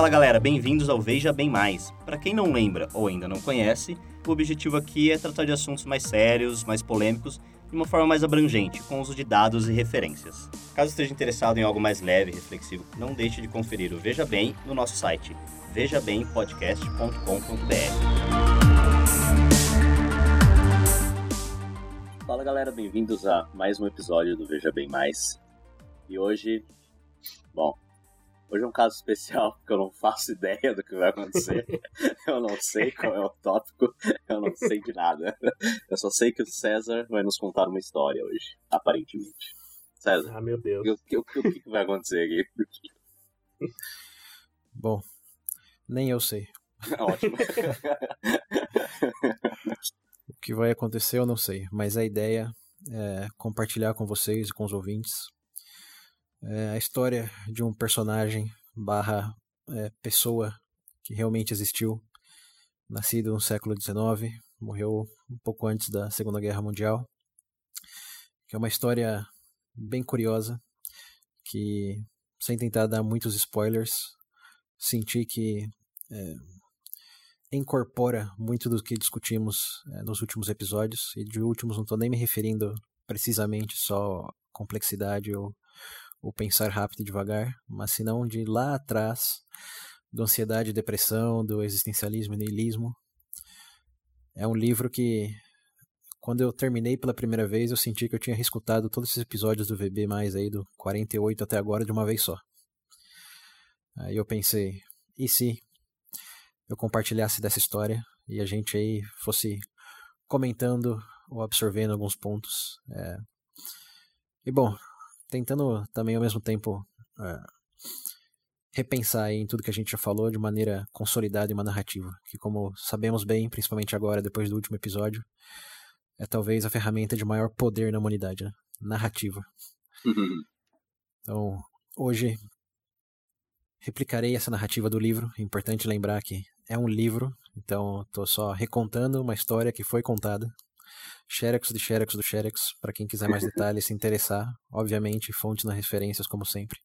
Fala galera, bem-vindos ao Veja Bem Mais. Para quem não lembra ou ainda não conhece, o objetivo aqui é tratar de assuntos mais sérios, mais polêmicos, de uma forma mais abrangente, com uso de dados e referências. Caso esteja interessado em algo mais leve e reflexivo, não deixe de conferir o Veja Bem no nosso site vejabempodcast.com.br. Fala galera, bem-vindos a mais um episódio do Veja Bem Mais. E hoje, bom, Hoje é um caso especial porque eu não faço ideia do que vai acontecer. eu não sei qual é o tópico, eu não sei de nada. Eu só sei que o César vai nos contar uma história hoje, aparentemente. César. Ah, meu Deus. O que, o, o que vai acontecer aqui? Bom, nem eu sei. Ótimo. o que vai acontecer eu não sei, mas a ideia é compartilhar com vocês e com os ouvintes é a história de um personagem barra é, pessoa que realmente existiu, nascido no século XIX, morreu um pouco antes da Segunda Guerra Mundial, que é uma história bem curiosa, que sem tentar dar muitos spoilers, senti que é, incorpora muito do que discutimos é, nos últimos episódios, e de últimos não estou nem me referindo precisamente só complexidade ou o pensar rápido e devagar, mas se não de lá atrás, do ansiedade e depressão, do existencialismo e niilismo. É um livro que, quando eu terminei pela primeira vez, eu senti que eu tinha reescutado todos esses episódios do VB mais aí, do 48 até agora, de uma vez só. Aí eu pensei, e se eu compartilhasse dessa história e a gente aí fosse comentando ou absorvendo alguns pontos. É... E bom, tentando também ao mesmo tempo é, repensar em tudo que a gente já falou de maneira consolidada e uma narrativa, que como sabemos bem, principalmente agora, depois do último episódio, é talvez a ferramenta de maior poder na humanidade, né? narrativa. Uhum. Então, hoje replicarei essa narrativa do livro. É importante lembrar que é um livro, então estou só recontando uma história que foi contada. Xerox de Xerox do Xerox, para quem quiser mais detalhes, se interessar. Obviamente, fontes nas referências, como sempre.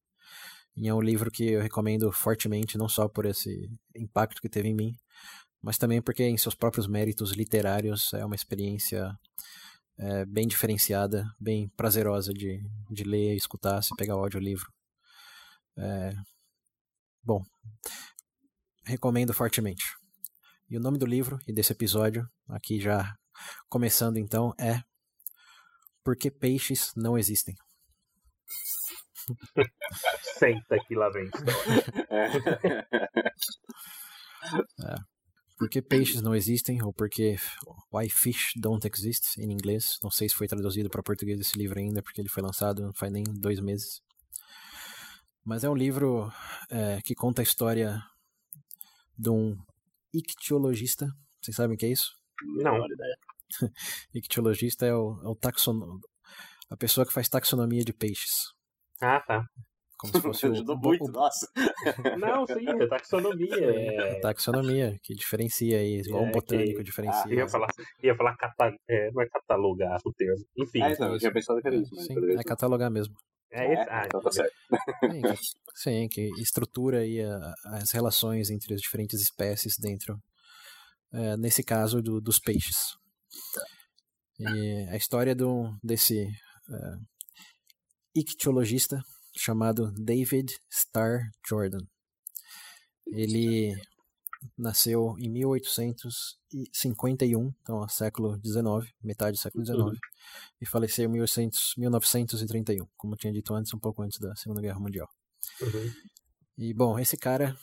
E é um livro que eu recomendo fortemente, não só por esse impacto que teve em mim, mas também porque, em seus próprios méritos literários, é uma experiência é, bem diferenciada, bem prazerosa de, de ler e escutar, se pegar o audiolivro. É, bom, recomendo fortemente. E o nome do livro e desse episódio, aqui já Começando então é Por que peixes não existem? Senta que lá vem é. Por que peixes não existem? Ou porque Why Fish Don't Exist em inglês. Não sei se foi traduzido para português esse livro ainda, porque ele foi lançado não faz nem dois meses. Mas é um livro é, que conta a história de um ictiologista. Vocês sabem o que é isso? Não. Ictiologista é o, é o taxon... a pessoa que faz taxonomia de peixes. Ah, tá. Como se fosse Ajudou o, muito, o... nossa. Não, sim, é taxonomia. É... Taxonomia, que diferencia aí, igual é, um botânico que... diferencia. Ah, ia falar, ia falar cata... é, não é catalogar o termo. Enfim. Ah, então, eu tinha pensado que era isso. Sim, é catalogar mesmo. É, é? Ah, então tá certo. Sim, que estrutura aí a, as relações entre as diferentes espécies dentro é, nesse caso do, dos peixes. E a história do, desse é, ictiologista chamado David Starr Jordan. Ele nasceu em 1851, então século XIX, metade do século XIX, uhum. e faleceu em 1800, 1931, como tinha dito antes, um pouco antes da Segunda Guerra Mundial. Uhum. E bom, esse cara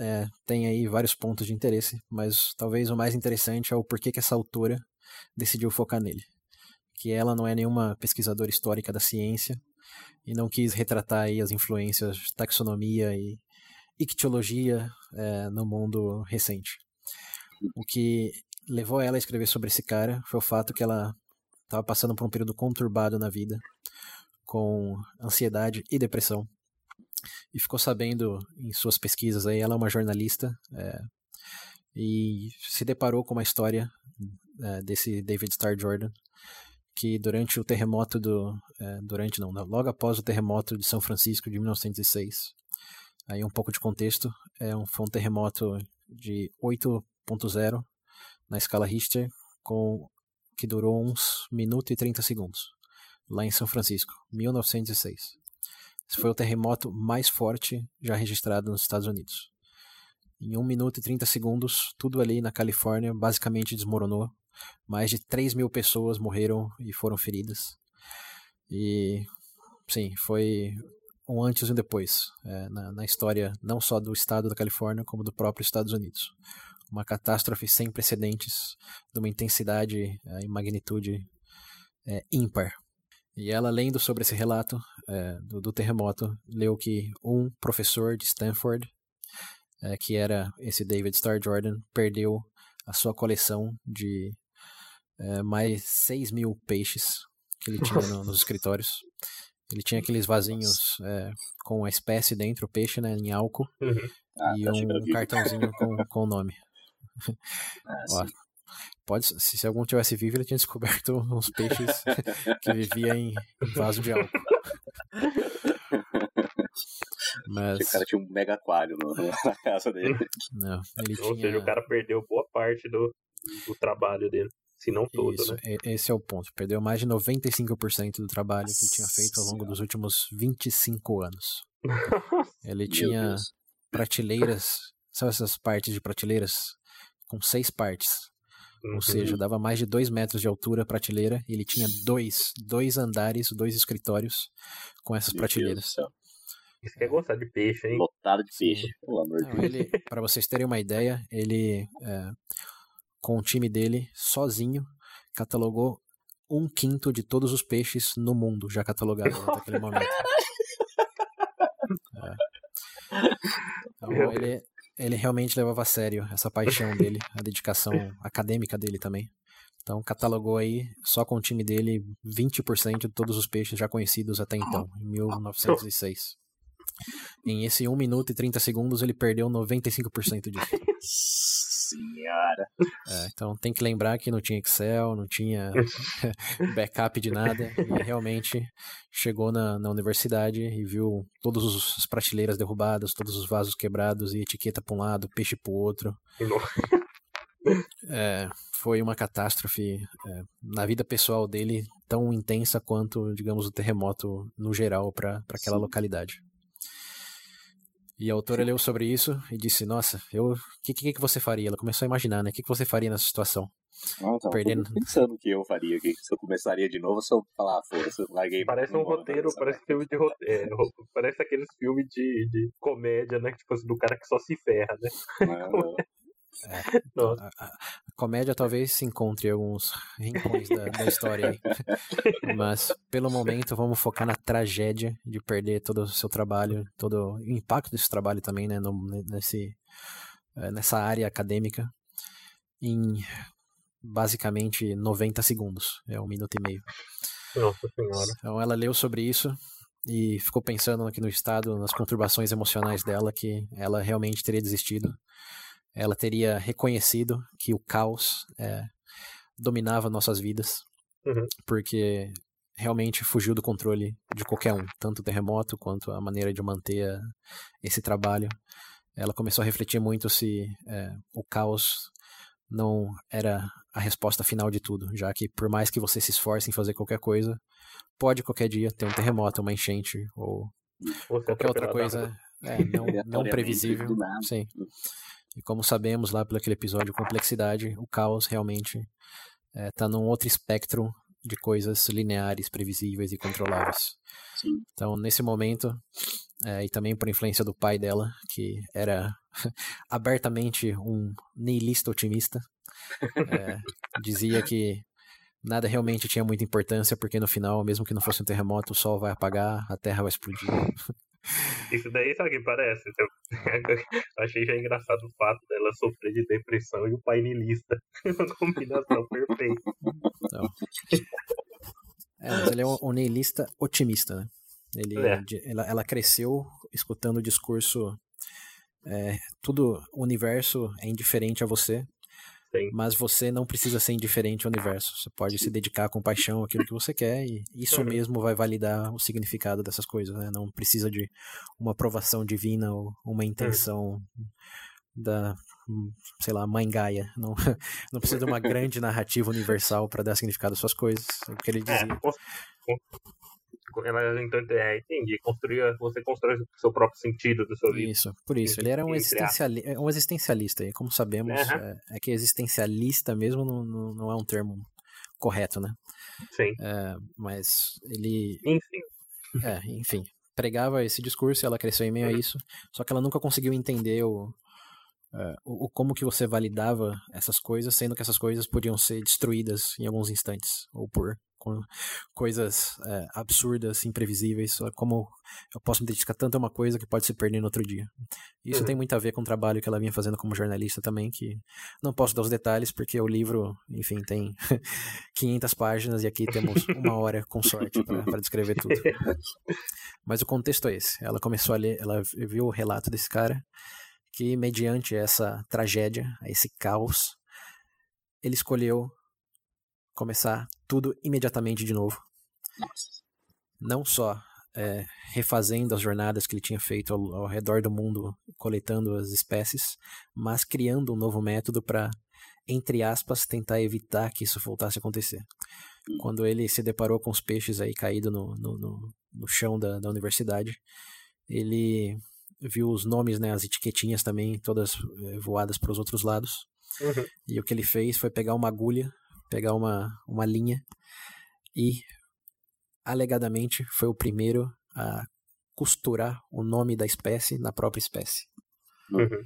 é, tem aí vários pontos de interesse, mas talvez o mais interessante é o porquê que essa autora decidiu focar nele. Que ela não é nenhuma pesquisadora histórica da ciência e não quis retratar aí as influências de taxonomia e ictiologia é, no mundo recente. O que levou ela a escrever sobre esse cara foi o fato que ela estava passando por um período conturbado na vida, com ansiedade e depressão e ficou sabendo em suas pesquisas aí, ela é uma jornalista é, e se deparou com uma história é, desse David Starr Jordan que durante o terremoto do é, durante não logo após o terremoto de São Francisco de 1906 Aí um pouco de contexto, é um, foi um terremoto de 8.0 na escala Richter, com, que durou uns minuto e 30 segundos, lá em São Francisco, 1906. Foi o terremoto mais forte já registrado nos Estados Unidos. Em 1 minuto e 30 segundos, tudo ali na Califórnia basicamente desmoronou. Mais de 3 mil pessoas morreram e foram feridas. E, sim, foi um antes e um depois é, na, na, história não só do estado da Califórnia, como do próprio Estados Unidos. Uma catástrofe sem precedentes, de uma intensidade é, e magnitude é, ímpar. E ela, lendo sobre esse relato é, do, do, terremoto, leu que um professor de Stanford, é, que era esse David Starr Jordan, perdeu a sua coleção de é, mais 6 mil peixes que ele tinha no, nos escritórios. Ele tinha aqueles vasinhos é, com a espécie dentro, o peixe, né, em álcool, uhum. ah, e tá um cartãozinho com, com o nome. Ah, Ó, pode, se, se algum tivesse vivo, ele tinha descoberto uns peixes que viviam em vaso de álcool. Mas... O cara tinha um mega aquário no, na casa dele. Não, ele Ou tinha... seja, o cara perdeu boa parte do, do trabalho dele. Se não todo, Isso, né? Esse é o ponto. Perdeu mais de 95% do trabalho que ele tinha feito ao longo dos últimos 25 anos. Ele tinha prateleiras, sabe essas partes de prateleiras? Com seis partes. Uhum. Ou seja, dava mais de dois metros de altura a prateleira e ele tinha dois, dois andares, dois escritórios com essas Meu prateleiras. Isso quer gostar de peixe, hein? Lotado de peixe, pelo amor de Deus. Para vocês terem uma ideia, ele é, com o time dele, sozinho, catalogou um quinto de todos os peixes no mundo já catalogados naquele momento. É. Então, ele, ele realmente levava a sério essa paixão dele, a dedicação acadêmica dele também. Então, catalogou aí, só com o time dele, 20% de todos os peixes já conhecidos até então, em 1906. Em esse 1 minuto e 30 segundos, ele perdeu 95% disso senhora. É, então tem que lembrar que não tinha Excel, não tinha backup de nada. E realmente chegou na, na universidade e viu todas as prateleiras derrubadas, todos os vasos quebrados e etiqueta para um lado, peixe para o outro. É, foi uma catástrofe é, na vida pessoal dele tão intensa quanto, digamos, o terremoto no geral para aquela Sim. localidade. E a autora leu sobre isso e disse: Nossa, eu, o que, que, que, você faria? Ela começou a imaginar, né? O que, que você faria nessa situação? Ah, tava Perdendo... pensando o que eu faria aqui. Se eu começaria de novo, se eu falar, foda-se, larguei. Parece um roteiro, parece filme de roteiro. É, parece aqueles filmes de, de comédia, né? Tipo assim, do cara que só se ferra, né? É, é, a, a, comédia talvez se encontre em alguns rincões da, da história aí. Mas, pelo momento, vamos focar na tragédia de perder todo o seu trabalho, todo o impacto desse trabalho também, né, no, nesse, é, nessa área acadêmica, em basicamente 90 segundos, é um minuto e meio. Nossa Senhora. Então, ela leu sobre isso e ficou pensando aqui no estado, nas conturbações emocionais dela, que ela realmente teria desistido ela teria reconhecido que o caos é, dominava nossas vidas, uhum. porque realmente fugiu do controle de qualquer um, tanto o terremoto quanto a maneira de manter esse trabalho. Ela começou a refletir muito se é, o caos não era a resposta final de tudo, já que por mais que você se esforce em fazer qualquer coisa, pode qualquer dia ter um terremoto, uma enchente ou, ou qualquer outra coisa é, não, não previsível. Sim. E como sabemos lá pelo aquele episódio Complexidade, o caos realmente está é, num outro espectro de coisas lineares, previsíveis e controláveis. Sim. Então, nesse momento, é, e também por influência do pai dela, que era abertamente um nihilista otimista, é, dizia que nada realmente tinha muita importância, porque no final, mesmo que não fosse um terremoto, o sol vai apagar, a terra vai explodir. Isso daí, sabe o que parece? Eu achei já engraçado o fato dela sofrer de depressão e o pai niilista. Uma combinação perfeita. Então. É, mas ele é um, um niilista otimista, né? Ele, é. ela, ela cresceu escutando o discurso é, tudo, o universo é indiferente a você, Sim. Mas você não precisa ser indiferente ao universo. Você pode se dedicar com paixão àquilo que você quer e isso mesmo vai validar o significado dessas coisas, né? Não precisa de uma aprovação divina ou uma intenção da, hum, sei lá, mãe Gaia. Não, não precisa de uma grande narrativa universal para dar significado às suas coisas. É o que ele É, dizia. cons- con- ela, então, é, entendi. Construir, você constrói o seu próprio sentido da sua vida. Isso, por isso. Ele era um, existenciali é um existencialista. E como sabemos, Aham. é, é que existencialista mesmo não, não, não é um termo correto, né? Sim. É, mas ele, Enfim. é, enfim, pregava esse discurso e ela cresceu em meio a isso. Só que ela nunca conseguiu entender o, é, o, como que você validava essas coisas, sendo que essas coisas podiam ser destruídas em alguns instantes ou por coisas é, absurdas, imprevisíveis. só Como eu posso me dedicar tanto a uma coisa que pode se perder no outro dia. Isso Uhum. tem muito a ver com o trabalho que ela vinha fazendo como jornalista também, que não posso dar os detalhes porque o livro, enfim, tem 500 páginas e aqui temos uma hora com sorte para descrever tudo. Mas o contexto é esse. Ela começou a ler, ela viu o relato desse cara que mediante essa tragédia, esse caos, ele escolheu começar tudo imediatamente de novo. Nossa. Não só é, refazendo as jornadas que ele tinha feito ao, ao redor do mundo, coletando as espécies, mas criando um novo método para, entre aspas, tentar evitar que isso voltasse a acontecer. Quando ele se deparou com os peixes aí caídos no, no, no, no chão da, da universidade, ele viu os nomes, né, as etiquetinhas também, todas eh, voadas para os outros lados. Uhum. E o que ele fez foi pegar uma agulha, pegar uma, uma linha e, alegadamente, foi o primeiro a costurar o nome da espécie na própria espécie. Uhum.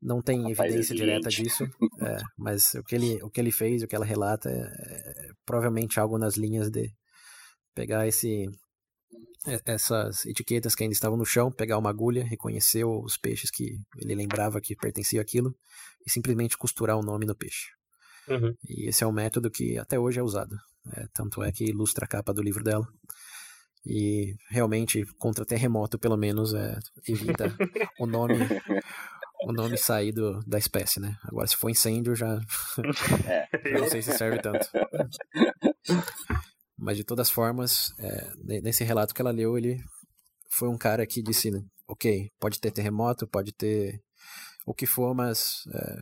Não tem Rapaz evidência direta disso, é, mas o que, ele, o que ele fez, o que ela relata, é, é provavelmente algo nas linhas de pegar esse essas etiquetas que ainda estavam no chão, pegar uma agulha, reconhecer os peixes que ele lembrava que pertencia àquilo e simplesmente costurar o nome no peixe. Uhum. E esse é um método que até hoje é usado. É, tanto é que ilustra a capa do livro dela. E realmente, contra terremoto, pelo menos, é, evita o nome o nome sair do, da espécie, né? Agora, se for incêndio, já, já não sei se serve tanto. Mas, de todas formas, é, ne- nesse relato que ela leu, ele foi um cara que disse, né, ok, pode ter terremoto, pode ter o que for, mas é,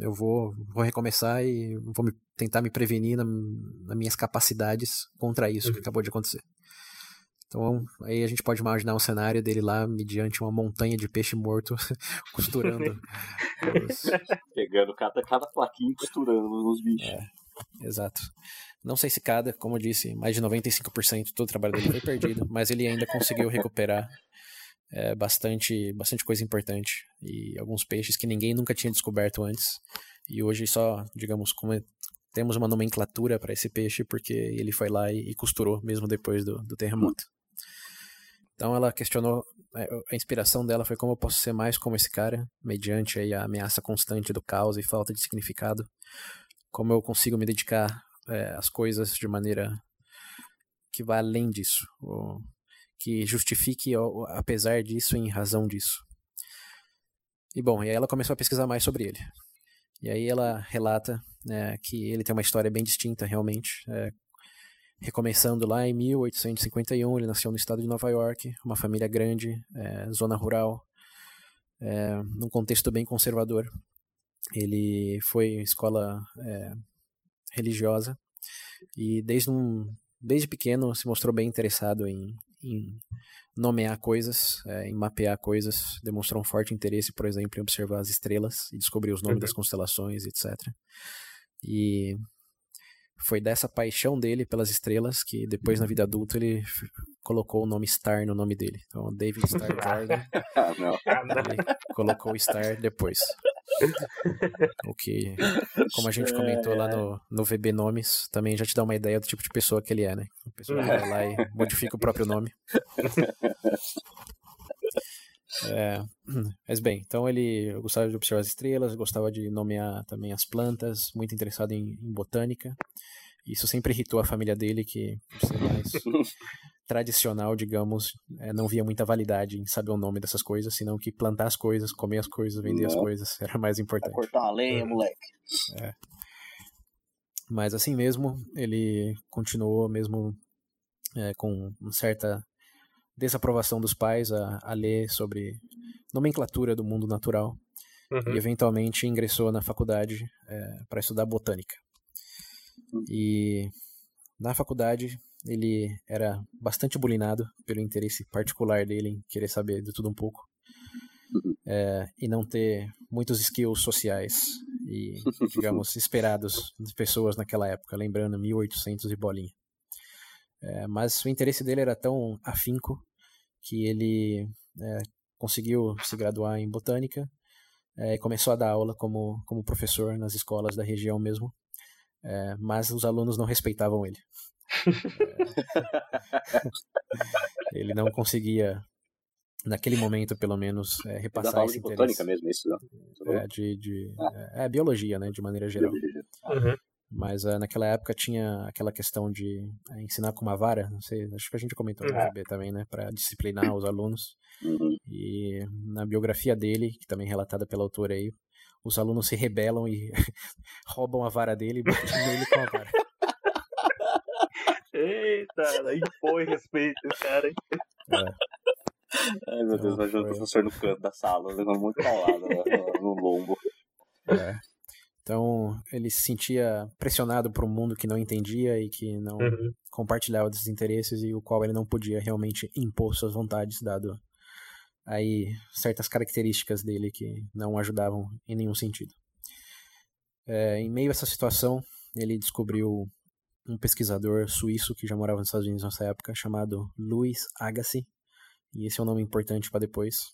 eu vou, vou recomeçar e vou me- tentar me prevenir na, nas minhas capacidades contra isso que Uhum. acabou de acontecer. Então, aí a gente pode imaginar um cenário dele lá, mediante uma montanha de peixe morto, costurando os, Pegando cada, cada plaquinha e costurando nos bichos. É. Exato. Não sei se cada, como eu disse, mais de 95% do trabalho dele foi perdido, mas ele ainda conseguiu recuperar é, bastante, bastante coisa importante e alguns peixes que ninguém nunca tinha descoberto antes. E hoje só, digamos, como é- temos uma nomenclatura para esse peixe porque ele foi lá e, e costurou mesmo depois do, do terremoto. Então ela questionou, é, a inspiração dela foi como eu posso ser mais como esse cara, mediante aí a ameaça constante do caos e falta de significado como eu consigo me dedicar é, às coisas de maneira que vá além disso, que justifique apesar disso em razão disso. E bom, e aí ela começou a pesquisar mais sobre ele. E aí ela relata né, que ele tem uma história bem distinta realmente. é, recomeçando lá em 1851, ele nasceu no estado de Nova York, uma família grande, é, zona rural, é, num contexto bem conservador. Ele foi escola é, religiosa e desde, um, desde pequeno se mostrou bem interessado em, em nomear coisas, é, em mapear coisas, demonstrou um forte interesse, por exemplo, em observar as estrelas e descobrir os nomes Uhum. das constelações, etc. E foi dessa paixão dele pelas estrelas que depois na vida adulta ele colocou o nome Star no nome dele. Então, David Star Jordan, Ah, ele colocou Star depois. O que, como a gente comentou lá no, no VB Nomes, também já te dá uma ideia do tipo de pessoa que ele é, né? Uma pessoa que vai lá e modifica o próprio nome. É, mas bem, então ele gostava de observar as estrelas, gostava de nomear também as plantas, muito interessado em, em botânica. Isso sempre irritou a família dele, que, por ser mais tradicional, digamos, é, não via muita validade em saber o nome dessas coisas, senão que plantar as coisas, comer as coisas, vender não. as coisas era mais importante. Vai cortar a lenha, uhum. moleque. É. Mas assim mesmo, ele continuou mesmo é, com uma certa desaprovação dos pais a, a ler sobre nomenclatura do mundo natural uhum. e eventualmente ingressou na faculdade é, para estudar botânica. E na faculdade ele era bastante bulinado pelo interesse particular dele em querer saber de tudo um pouco uhum. é, e não ter muitos skills sociais e, digamos, esperados de pessoas naquela época, lembrando 1800 e bolinha. É, mas o interesse dele era tão afinco que ele é, conseguiu se graduar em botânica é, e começou a dar aula como, como professor nas escolas da região mesmo, é, mas os alunos não respeitavam ele. É, ele não conseguia naquele momento, pelo menos, é, repassar esse de interesse. botânica mesmo, isso? Não? É, de, de ah. é, é, biologia, né, de maneira geral. Uhum. Mas uh, naquela época tinha aquela questão de uh, ensinar com uma vara, não sei, acho que a gente comentou no GB também, né, para disciplinar os alunos. Uhum. E na biografia dele, que também é relatada pela autora aí, os alunos se rebelam e roubam a vara dele e batem nele com a vara. Eita, aí foi respeito, cara. É. Ai meu Deus, imagina o professor no canto da sala, levando muito paulada no, no lombo. É. Então ele se sentia pressionado por um mundo que não entendia e que não uhum. compartilhava desses interesses e o qual ele não podia realmente impor suas vontades, dado aí certas características dele que não ajudavam em nenhum sentido. É, em meio a essa situação, ele descobriu um pesquisador suíço que já morava nos Estados Unidos nessa época, chamado Louis Agassiz, e esse é um nome importante para depois.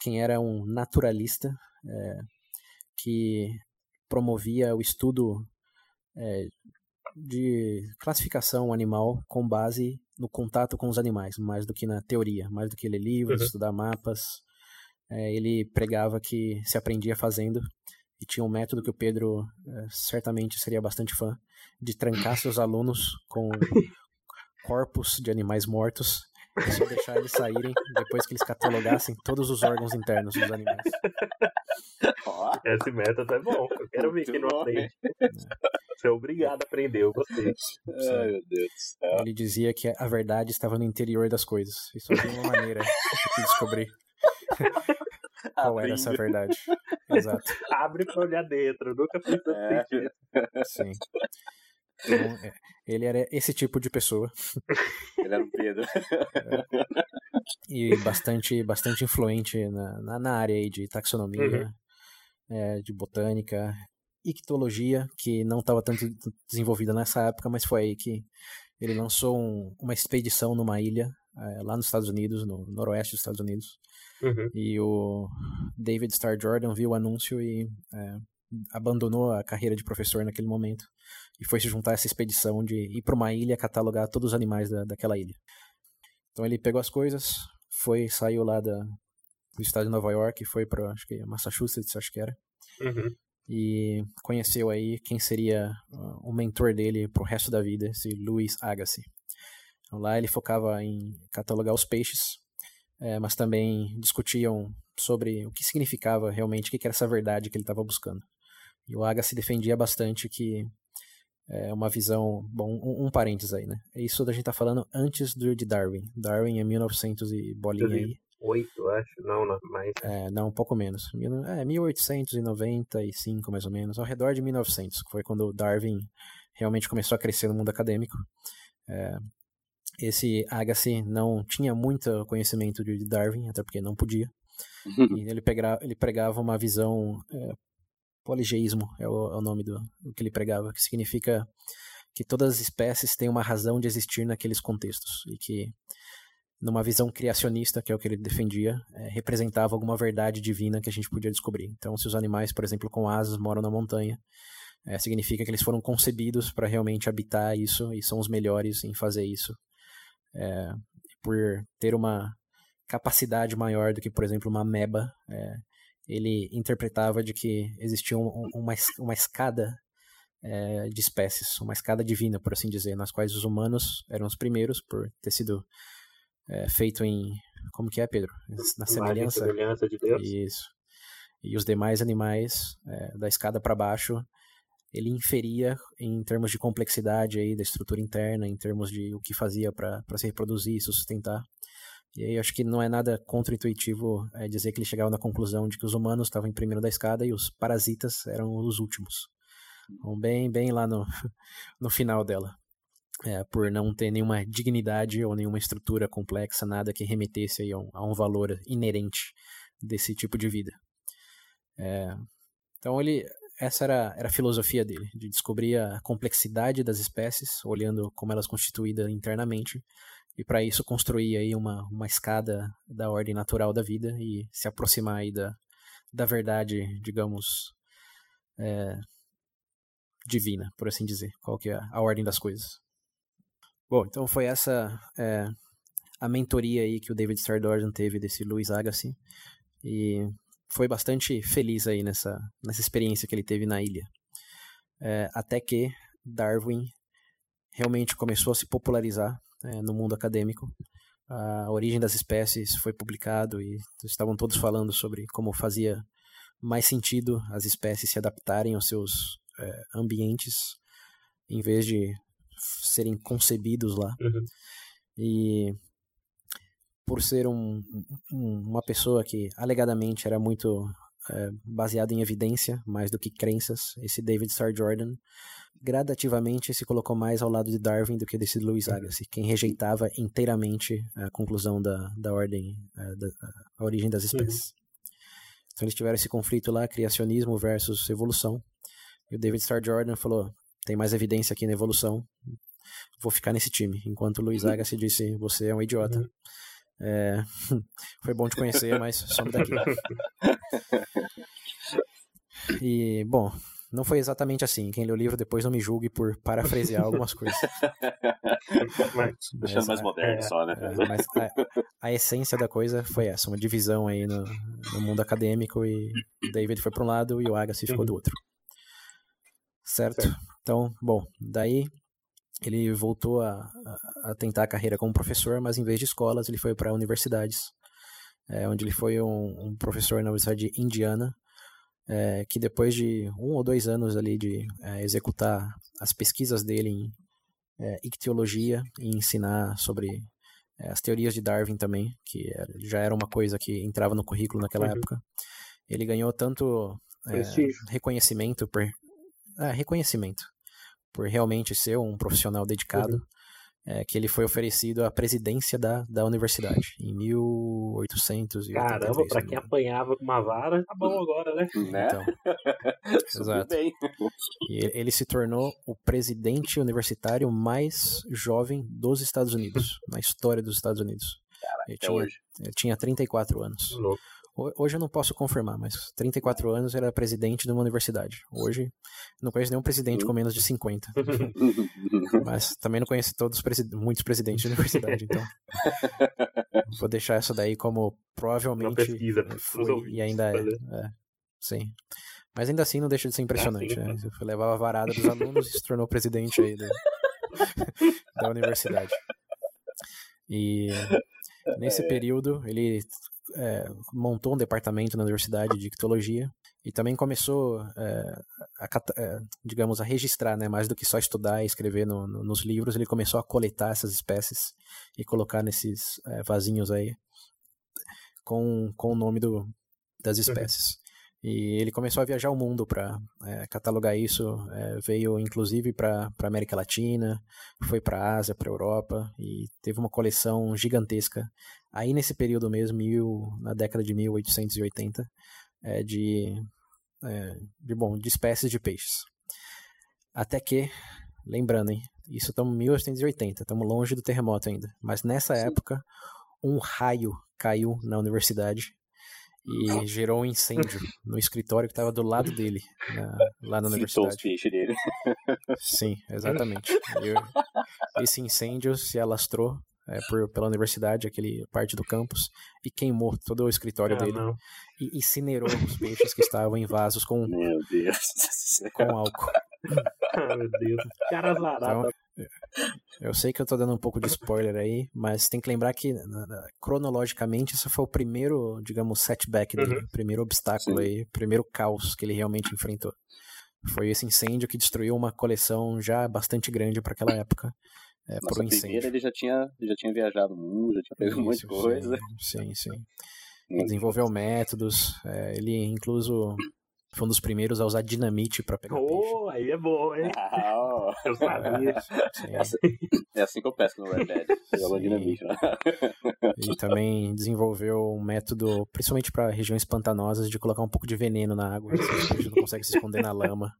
Quem era um naturalista é, que promovia o estudo é, de classificação animal com base no contato com os animais, mais do que na teoria, mais do que ler livros, uhum. estudar mapas. É, ele pregava que se aprendia fazendo e tinha um método que o Pedro é, certamente seria bastante fã de trancar seus alunos com corpos de animais mortos e só deixar eles saírem depois que eles catalogassem todos os órgãos internos dos animais. Esse método é bom. Eu quero ver quem não aprende. Ser obrigado a aprender, eu gostei. Ai, meu Deus do céu. Ele dizia que a verdade estava no interior das coisas. E só tem uma maneira de descobrir qual era essa verdade. Exato. Abre pra olhar dentro. Nunca fiz tanto é. Sim. Então, é, ele era esse tipo de pessoa. Ele era um Pedro. É, e bastante, bastante influente na, na, na área aí de taxonomia, uhum. é, de botânica, ictologia, que não estava tanto desenvolvida nessa época, mas foi aí que ele lançou um, uma expedição numa ilha é, lá nos Estados Unidos, no noroeste dos Estados Unidos. Uhum. E o David Starr Jordan viu o anúncio e é, abandonou a carreira de professor naquele momento e foi se juntar a essa expedição de ir para uma ilha catalogar todos os animais da, daquela ilha. Então ele pegou as coisas, foi, saiu lá da, do estado de Nova York, foi para acho que Massachusetts, acho que era. Uhum. E conheceu aí quem seria uh, o mentor dele pro resto da vida, esse Louis Agassiz. Então, lá ele focava em catalogar os peixes, é, mas também discutiam sobre o que significava realmente, o que era essa verdade que ele estava buscando. E o Agassiz defendia bastante que é uma visão. Bom, um, um parênteses aí, né? Isso da gente tá falando antes do, de Darwin. Darwin é 1900 e bolinha aí. 8, acho. Não, não, mais. É, não, um pouco menos. É, 1895, mais ou menos. Ao redor de 1900, que foi quando Darwin realmente começou a crescer no mundo acadêmico. É, esse Agassi não tinha muito conhecimento de Darwin, até porque não podia. e ele, pegava, ele pregava uma visão é, Poligeísmo é o, é o nome do, do, que ele pregava, que significa que todas as espécies têm uma razão de existir naqueles contextos e que numa visão criacionista, que é o que ele defendia, é, representava alguma verdade divina que a gente podia descobrir. Então, se os animais, por exemplo, com asas moram na montanha, é, significa que eles foram concebidos para realmente habitar isso e são os melhores em fazer isso. É, por ter uma capacidade maior do que, por exemplo, uma ameba, é, ele interpretava de que existia um, uma, uma escada é, de espécies, uma escada divina, por assim dizer, nas quais os humanos eram os primeiros por ter sido é, feito em como que é, Pedro? Na semelhança, semelhança de Deus. Isso. E os demais animais é, da escada para baixo, ele inferia em termos de complexidade aí da estrutura interna, em termos de o que fazia para se reproduzir e sustentar. E aí acho que não é nada contra-intuitivo é, dizer que ele chegava na conclusão de que os humanos estavam em primeiro da escada e os parasitas eram os últimos. Então, bem, bem lá no, no final dela. É, por não ter nenhuma dignidade ou nenhuma estrutura complexa, nada que remetesse aí a, um, a um valor inerente desse tipo de vida. É, então ele, essa era, era a filosofia dele, de descobrir a complexidade das espécies, olhando como elas constituídas internamente, e para isso construir aí uma, uma escada da ordem natural da vida e se aproximar aí da, da verdade, digamos, é, divina, por assim dizer, qual que é a ordem das coisas. Bom, então foi essa é, a mentoria aí que o David Stardorjan teve desse Louis Agassi e foi bastante feliz aí nessa, nessa experiência que ele teve na ilha. É, até que Darwin realmente começou a se popularizar é, no mundo acadêmico. A origem das espécies foi publicado e estavam todos falando sobre como fazia mais sentido as espécies se adaptarem aos seus é, ambientes em vez de serem concebidos lá. Uhum. E por ser um, um, uma pessoa que alegadamente era muito é, baseado em evidência mais do que crenças, esse David Starr Jordan gradativamente se colocou mais ao lado de Darwin do que desse Louis Agassiz, quem rejeitava inteiramente a conclusão da, da ordem, a, da, a origem das espécies. Então eles tiveram esse conflito lá, criacionismo versus evolução. E o David Starr Jordan falou: tem mais evidência aqui na evolução, vou ficar nesse time. Enquanto o Luiz Agassi disse: você é um idiota. É, foi bom te conhecer, mas some daqui. E, bom, não foi exatamente assim. Quem lê o livro depois não me julgue por parafrasear algumas coisas. mas, Deixando mais moderno é, só, né? É, mas a, a, essência da coisa foi essa, uma divisão aí no, no mundo acadêmico e David foi para um lado e o Agassi ficou do uhum. outro. Certo? certo? Então, bom, daí ele voltou a, a, tentar a carreira como professor, mas em vez de escolas, ele foi para universidades, é, onde ele foi um, um, professor na Universidade de Indiana, é, que depois de um ou dois anos ali de é, executar as pesquisas dele em é, ictiologia e ensinar sobre é, as teorias de Darwin também, que já era uma coisa que entrava no currículo naquela uhum. época, ele ganhou tanto é, reconhecimento por reconhecimento por realmente ser um profissional dedicado, uhum. É, que ele foi oferecido à presidência da, da universidade em 1883. Caramba, pra quem apanhava com uma vara, tá bom agora, né? né? Então, exato. E ele se tornou o presidente universitário mais jovem dos Estados Unidos, na história dos Estados Unidos. Caraca, ele, tinha, hoje. ele tinha 34 anos. Louco. Hoje eu não posso confirmar, mas 34 anos era presidente de uma universidade. Hoje não conheço nenhum presidente com menos de 50. mas também não conheço todos muitos presidentes de universidade, então vou deixar essa daí como provavelmente pesquisa, foi, e ainda é, é, sim. Mas ainda assim não deixa de ser impressionante, né? Você levava a varada dos alunos e se tornou presidente aí da, da universidade. E nesse é. período ele é, montou um departamento na Universidade de Ictologia e também começou, é, a, é, digamos, a registrar, né, mais do que só estudar e escrever no, no, nos livros, ele começou a coletar essas espécies e colocar nesses é, vasinhos aí com, com o nome do, das uhum. espécies. E ele começou a viajar o mundo para é, catalogar isso. É, veio inclusive para a América Latina, foi para a Ásia, para Europa e teve uma coleção gigantesca. Aí nesse período mesmo, mil, na década de 1880, é, de, é, de, bom, de espécies de peixes. Até que, lembrando, hein, isso estamos em 1880, estamos longe do terremoto ainda. Mas nessa Sim. época, um raio caiu na universidade e gerou um incêndio no escritório que estava do lado dele, na, lá na universidade. os peixes dele. Sim, exatamente. E esse incêndio se alastrou é, por, pela universidade, aquele parte do campus, e queimou todo o escritório ah, dele. Não. E incinerou os peixes que estavam em vasos com, com álcool. meu Deus. Cara azarado. Então, eu sei que eu tô dando um pouco de spoiler aí, mas tem que lembrar que cronologicamente esse foi o primeiro, digamos, setback dele, uhum. primeiro obstáculo Sim. aí, primeiro caos que ele realmente enfrentou. Foi esse incêndio que destruiu uma coleção já bastante grande para aquela época. É, Nossa, por incêndio. ele já tinha, já tinha viajado mundo, já tinha pego Isso, um monte de coisa. Sim, sim. sim. Desenvolveu métodos, é, ele incluso foi um dos primeiros a usar dinamite para pegar oh, peixe. aí é bom, hein? Ah, eu sabia. É assim, é assim que eu pesco no Red Dead. Dinamite, né? E também desenvolveu um método, principalmente para regiões pantanosas, de colocar um pouco de veneno na água. Assim, o peixe não consegue se esconder na lama.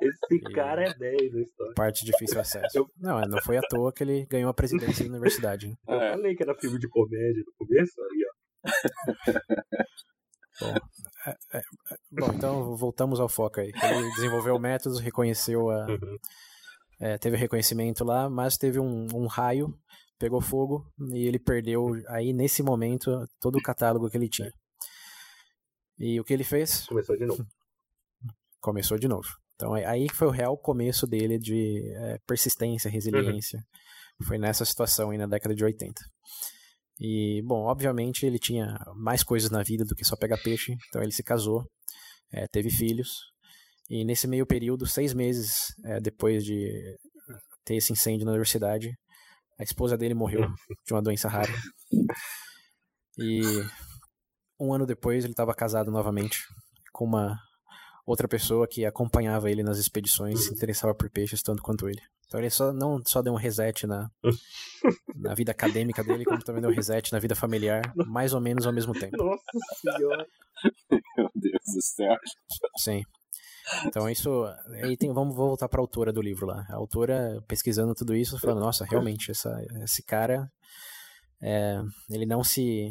Esse e cara é 10 na história. Parte de difícil acesso. Eu... Não, não foi à toa que ele ganhou a presidência da universidade. Eu falei que era filme de comédia no começo, aí ó. Bom, é, é, é, bom, então voltamos ao foco aí. Ele desenvolveu métodos, reconheceu a. Uhum. É, teve reconhecimento lá, mas teve um, um, raio, pegou fogo e ele perdeu aí nesse momento todo o catálogo que ele tinha. E o que ele fez? Começou de novo. Começou de novo. Então aí foi o real começo dele de é, persistência, resiliência. Uhum. Foi nessa situação aí na década de 80. E, bom, obviamente ele tinha mais coisas na vida do que só pegar peixe, então ele se casou, é, teve filhos, e nesse meio período, seis meses é, depois de ter esse incêndio na universidade, a esposa dele morreu de uma doença rara. E um ano depois ele estava casado novamente com uma outra pessoa que acompanhava ele nas expedições se interessava por peixes tanto quanto ele. Então ele só, não só deu um reset na, na vida acadêmica dele, como também deu um reset na vida familiar, mais ou menos ao mesmo tempo. Nossa senhora! Meu Deus do céu! Sim. Então isso. Aí tem, vamos voltar para a autora do livro lá. A autora pesquisando tudo isso, falando, nossa, realmente, essa, esse cara. É, ele não se.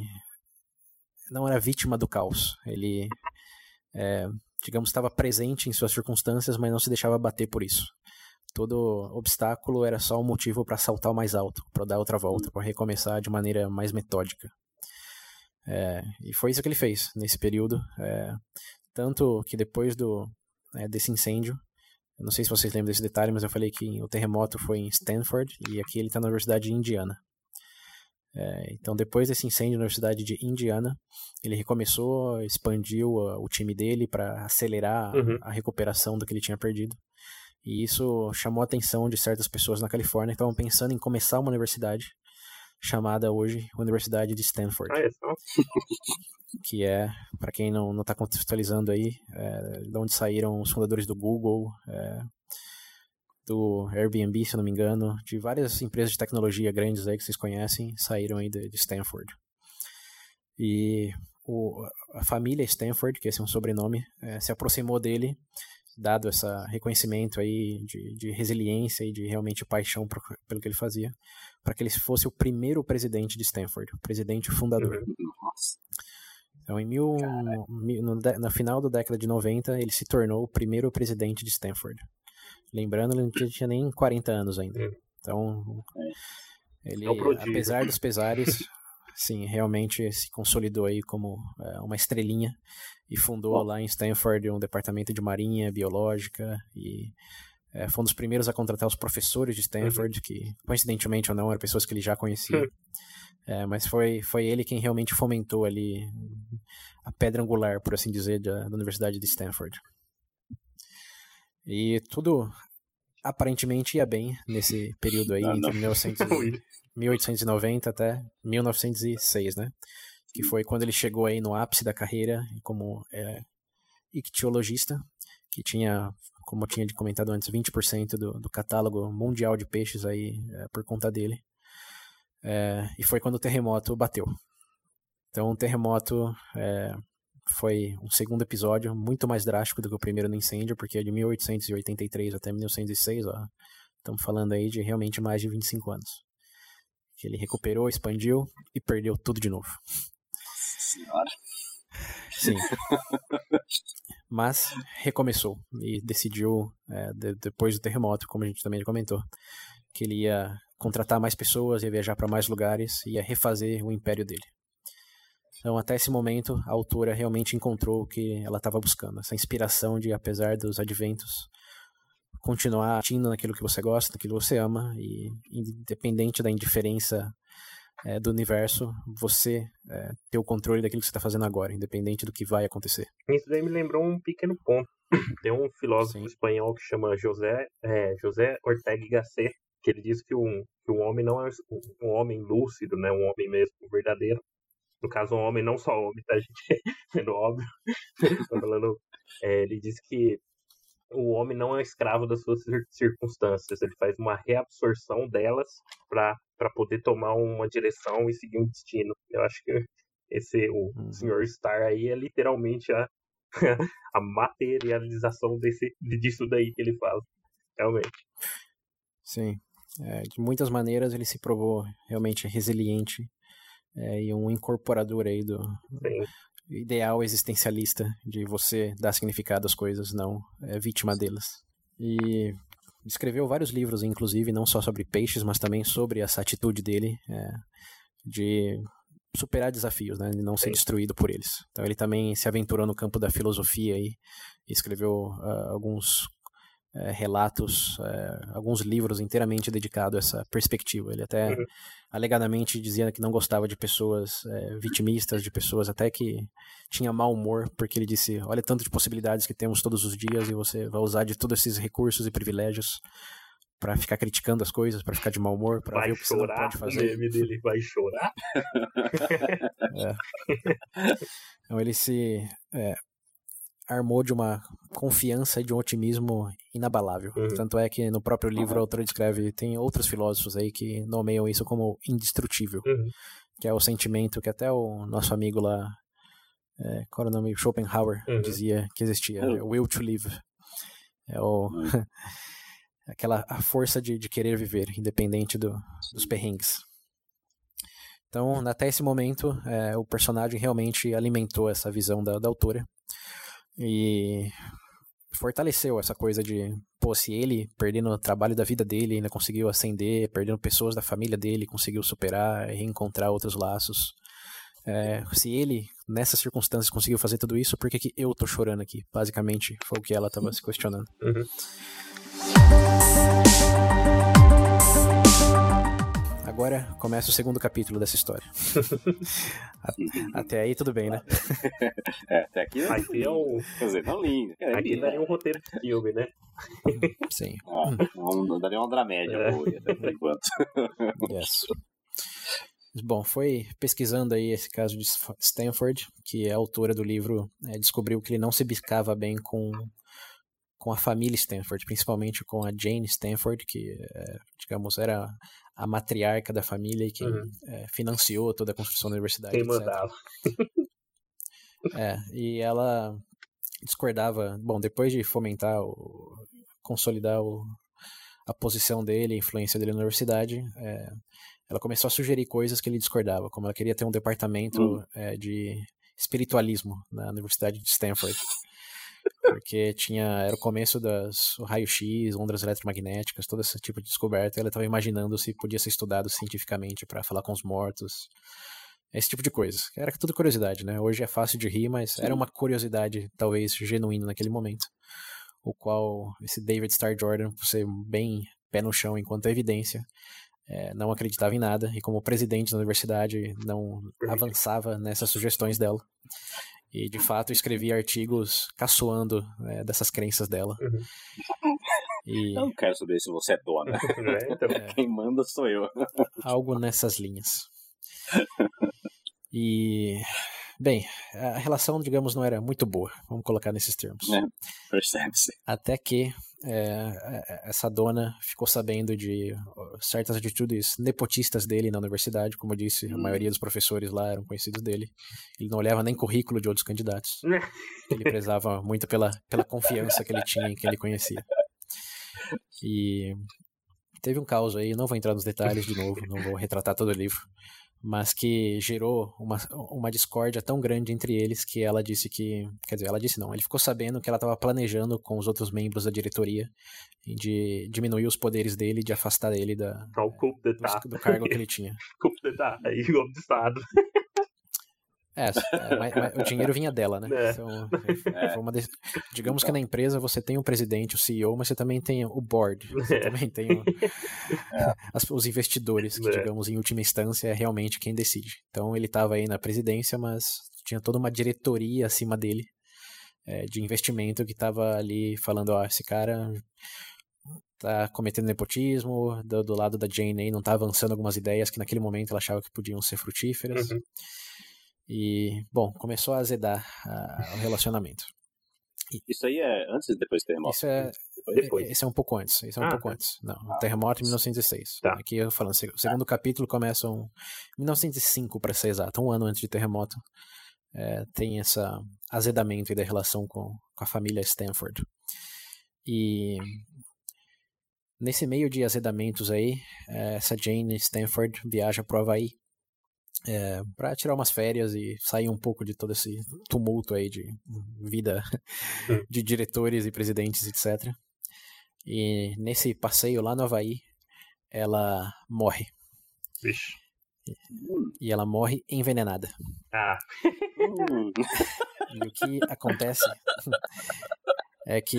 não era vítima do caos. Ele. É, digamos, estava presente em suas circunstâncias, mas não se deixava bater por isso. Todo obstáculo era só um motivo para saltar mais alto, para dar outra volta, para recomeçar de maneira mais metódica. É, e foi isso que ele fez nesse período. É, tanto que depois do, é, desse incêndio, não sei se vocês lembram desse detalhe, mas eu falei que o terremoto foi em Stanford e aqui ele está na Universidade de Indiana. É, então, depois desse incêndio na Universidade de Indiana, ele recomeçou, expandiu uh, o time dele para acelerar uhum. a, a recuperação do que ele tinha perdido. E isso chamou a atenção de certas pessoas na Califórnia que estavam pensando em começar uma universidade chamada hoje Universidade de Stanford. Ah, é que é, para quem não está contextualizando aí, é, de onde saíram os fundadores do Google, é, do Airbnb, se não me engano, de várias empresas de tecnologia grandes aí que vocês conhecem, saíram aí de, de Stanford. E o, a família Stanford, que esse é um sobrenome, é, se aproximou dele, dado esse reconhecimento aí de, de resiliência e de realmente paixão pro, pelo que ele fazia, para que ele fosse o primeiro presidente de Stanford, o presidente fundador. Então, em mil, no, no, final da década de 90, ele se tornou o primeiro presidente de Stanford. Lembrando, ele não tinha nem 40 anos ainda. Hum. Então, é. ele, é apesar dos pesares, sim, realmente se consolidou aí como é, uma estrelinha e fundou lá em Stanford um departamento de marinha biológica e é, foi um dos primeiros a contratar os professores de Stanford, uhum. que coincidentemente ou não eram pessoas que ele já conhecia. Uhum. É, mas foi, foi ele quem realmente fomentou ali a pedra angular, por assim dizer, da, da Universidade de Stanford. E tudo aparentemente ia bem nesse período aí, entre 1900, 1890 até 1906, né? Que foi quando ele chegou aí no ápice da carreira como é, ictiologista, que tinha, como eu tinha comentado antes, 20% do, do catálogo mundial de peixes aí é, por conta dele. É, e foi quando o terremoto bateu. Então, o terremoto é, foi um segundo episódio muito mais drástico do que o primeiro no incêndio, porque é de 1883 até 1906, ó, estamos falando aí de realmente mais de 25 anos. Que ele recuperou, expandiu e perdeu tudo de novo. Nossa senhora. Sim. Mas recomeçou e decidiu, é, de, depois do terremoto, como a gente também comentou, que ele ia contratar mais pessoas, ia viajar para mais lugares, ia refazer o império dele. Então, até esse momento, a autora realmente encontrou o que ela estava buscando, essa inspiração de, apesar dos adventos continuar agindo naquilo que você gosta, naquilo que você ama, e independente da indiferença é, do universo, você é, ter o controle daquilo que você está fazendo agora, independente do que vai acontecer. Isso daí me lembrou um pequeno ponto. Tem um filósofo Sim. espanhol que chama José, é, José Ortega y Gasset, que ele diz que um, que um homem não é um homem lúcido, né, um homem mesmo verdadeiro. No caso, um homem, não só homem, tá, gente? Sendo óbvio. falando, é, ele diz que o homem não é escravo das suas circunstâncias, ele faz uma reabsorção delas para poder tomar uma direção e seguir um destino. Eu acho que esse o uhum. Sr. Star aí é literalmente a, a materialização desse, disso daí que ele fala. Realmente. Sim. É, de muitas maneiras ele se provou realmente resiliente é, e um incorporador aí do, Sim ideal existencialista de você dar significado às coisas, não é vítima delas. E escreveu vários livros, inclusive, não só sobre peixes, mas também sobre essa atitude dele é, de superar desafios, né, de não ser destruído por eles. Então ele também se aventurou no campo da filosofia e escreveu uh, alguns é, relatos, é, alguns livros inteiramente dedicados a essa perspectiva. Ele até uhum. alegadamente dizia que não gostava de pessoas é, vitimistas, de pessoas até que tinha mau humor, porque ele disse: olha tanto de possibilidades que temos todos os dias e você vai usar de todos esses recursos e privilégios para ficar criticando as coisas, para ficar de mau humor, para ver o que chorar, você não pode fazer. O meme dele vai chorar. é. Então ele se é, armou de uma confiança e de um otimismo inabalável. Uhum. Tanto é que no próprio livro uhum. o autor descreve, tem outros filósofos aí que nomeiam isso como indestrutível, uhum. que é o sentimento que até o nosso amigo lá, é, qual era o nome? Schopenhauer, uhum. dizia que existia, é o will to live. É o... Uhum. aquela a força de, de querer viver, independente do, dos perrengues. Então, até esse momento, é, o personagem realmente alimentou essa visão da, da autora. E fortaleceu essa coisa de, pô, se ele, perdendo o trabalho da vida dele, ainda conseguiu ascender, perdendo pessoas da família dele, conseguiu superar e reencontrar outros laços. É, se ele, nessas circunstâncias, conseguiu fazer tudo isso, por que, que eu tô chorando aqui? Basicamente, foi o que ela tava se questionando. Uhum. Agora começa o segundo capítulo dessa história. até aí tudo bem, né? é, até aqui, aqui é um... Quer dizer, não lindo. É, aqui daria um roteiro de filme, né? Sim. Ah, não, daria uma dramédia é. boa, até por enquanto. Yes. Bom, foi pesquisando aí esse caso de Stanford, que é a autora do livro, é, descobriu que ele não se bicava bem com com a família Stanford, principalmente com a Jane Stanford, que, é, digamos, era a matriarca da família e quem uhum. é, financiou toda a construção da universidade. Quem mandava. é, e ela discordava, bom, depois de fomentar, o, consolidar o, a posição dele, a influência dele na universidade, é, ela começou a sugerir coisas que ele discordava, como ela queria ter um departamento uhum. de espiritualismo na Universidade de Stanford porque tinha era o começo das raio-x, ondas eletromagnéticas, todo esse tipo de descoberta. Ela estava imaginando se podia ser estudado cientificamente para falar com os mortos, esse tipo de coisa. Era tudo curiosidade, né? Hoje é fácil de rir, mas Sim. era uma curiosidade talvez genuína naquele momento, o qual esse David Starr Jordan, por ser bem pé no chão enquanto evidência, é, não acreditava em nada e como presidente da universidade não avançava nessas sugestões dela. E de fato escrevi artigos caçoando né, dessas crenças dela. Uhum. E... Eu não quero saber se você é dona. É, então, é. Quem manda sou eu. Algo nessas linhas. E Bem, a relação, digamos, não era muito boa, vamos colocar nesses termos. É, percebe-se. Até que é, é, essa dona ficou sabendo de certas atitudes nepotistas dele na universidade, como eu disse, a maioria dos professores lá eram conhecidos dele. Ele não olhava nem currículo de outros candidatos. ele prezava muito pela, pela confiança que ele tinha em quem ele conhecia. E teve um caos aí, não vou entrar nos detalhes de novo, não vou retratar todo o livro, mas que gerou uma, uma discórdia tão grande entre eles que ela disse que. Quer dizer, ela disse não, ele ficou sabendo que ela estava planejando com os outros membros da diretoria de diminuir os poderes dele, de afastar ele da, do, do cargo que ele tinha. Coup d'etat, aí golpe de Estado. É, é mas, mas o dinheiro vinha dela, né? É. Então, de... Digamos que na empresa você tem o presidente, o CEO, mas você também tem o board, você também tem o... As, os investidores, que, digamos, em última instância, é realmente quem decide. Então ele estava aí na presidência, mas tinha toda uma diretoria acima dele é, de investimento que estava ali falando, ó, esse cara tá cometendo nepotismo, do, do lado da Jane aí não tá avançando algumas ideias que naquele momento ela achava que podiam ser frutíferas. Uhum. E, bom, começou a azedar a, o relacionamento. Isso aí é antes e depois do terremoto? Isso é, depois. Esse é um pouco antes. Isso é um ah, pouco tá. antes. Não, o terremoto em 1916. Tá. Aqui eu falando, o segundo tá. capítulo começa em 1905, para ser exato, um ano antes de terremoto. É, tem esse azedamento da relação com, com a família Stanford. E nesse meio de azedamentos aí, é, essa Jane Stanford viaja para o Havaí é, para tirar umas férias e sair um pouco de todo esse tumulto aí de vida hum. de diretores e presidentes, etc. E nesse passeio lá no Havaí, ela morre. Vixe. E ela morre envenenada. Ah. e o que acontece é que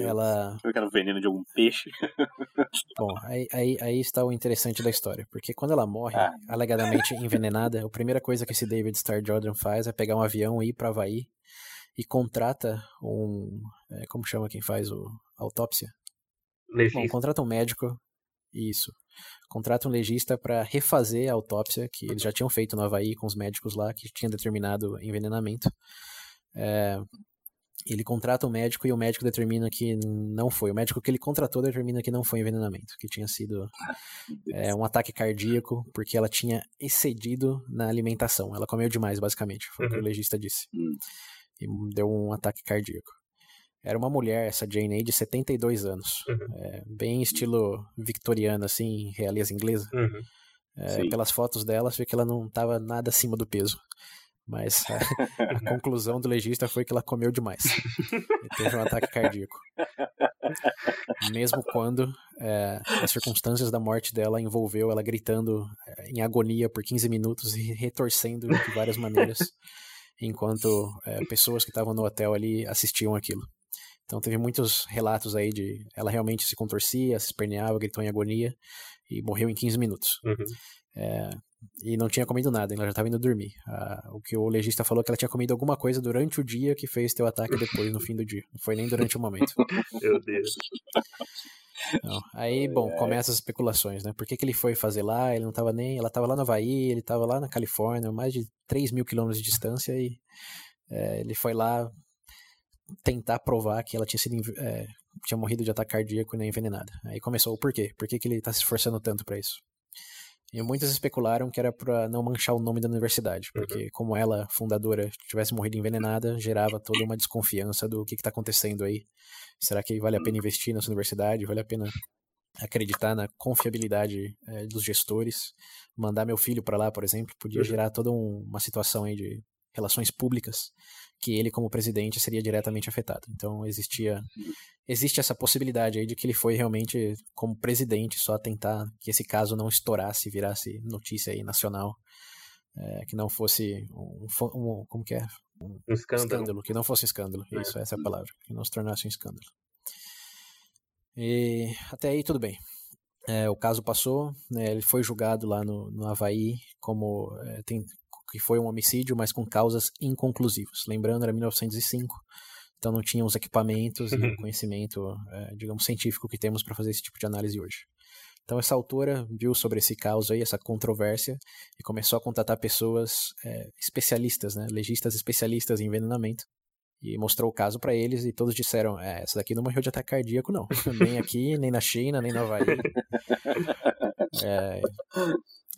ela. Eu quero veneno de algum peixe. Bom, aí, aí, aí está o interessante da história. Porque quando ela morre, ah. alegadamente envenenada, a primeira coisa que esse David Star Jordan faz é pegar um avião e ir para Havaí e contrata um. É, como chama quem faz o, a autópsia? Legista. Bom, contrata um médico. Isso. Contrata um legista para refazer a autópsia que eles já tinham feito no Havaí com os médicos lá que tinham determinado envenenamento. É, ele contrata o um médico e o médico determina que não foi. O médico que ele contratou determina que não foi envenenamento, que tinha sido é, um ataque cardíaco, porque ela tinha excedido na alimentação. Ela comeu demais, basicamente, foi uhum. o que o uhum. legista disse. Uhum. E deu um ataque cardíaco. Era uma mulher, essa Jane aí, de 72 anos. Uhum. É, bem estilo victoriano, assim, realeza inglesa. Uhum. É, pelas fotos dela, você vê que ela não estava nada acima do peso. Mas a, a conclusão do legista foi que ela comeu demais. E teve um ataque cardíaco. Mesmo quando é, as circunstâncias da morte dela envolveu ela gritando é, em agonia por 15 minutos e retorcendo de várias maneiras, enquanto é, pessoas que estavam no hotel ali assistiam aquilo. Então teve muitos relatos aí de ela realmente se contorcia, se esperneava, gritou em agonia e morreu em 15 minutos. Uhum. É, e não tinha comido nada, ela já estava indo dormir. Ah, o que o legista falou é que ela tinha comido alguma coisa durante o dia que fez teu ataque depois, no fim do dia. Não foi nem durante o momento. Meu Deus. Não. Aí, bom, começam as especulações, né? Por que, que ele foi fazer lá? Ele não estava nem. Ela estava lá no Havaí, ele estava lá na Califórnia, mais de 3 mil quilômetros de distância, e é, ele foi lá tentar provar que ela tinha sido. É, tinha morrido de ataque cardíaco e nem envenenada. Aí começou o porquê. Por que, que ele está se esforçando tanto para isso? E muitos especularam que era para não manchar o nome da universidade, uhum. porque uhum. como ela, fundadora, tivesse morrido envenenada, gerava toda uma desconfiança do que está acontecendo aí. Será que vale a pena investir nessa universidade? Vale a pena acreditar na confiabilidade é, dos gestores? Mandar meu filho para lá, por exemplo, podia uhum. gerar toda um, uma situação aí de relações públicas que ele como presidente seria diretamente afetado. Então existia existe essa possibilidade aí de que ele foi realmente como presidente só tentar que esse caso não estourasse, virasse notícia aí nacional, é, que não fosse um, um, como que é um, um escândalo. escândalo. que não fosse escândalo, é. isso essa é a palavra, que não se tornasse um escândalo. E até aí tudo bem. É, o caso passou, né, ele foi julgado lá no, no Havaí como é, tem, que foi um homicídio, mas com causas inconclusivas. Lembrando, era 1905, então não tinha os equipamentos e o uhum. conhecimento, é, digamos, científico que temos para fazer esse tipo de análise hoje. Então essa autora viu sobre esse caso aí, essa controvérsia, e começou a contatar pessoas é, especialistas, né, legistas especialistas em envenenamento, e mostrou o caso para eles e todos disseram: é, essa daqui não morreu de ataque cardíaco, não. nem aqui, nem na China, nem na Havaí. É,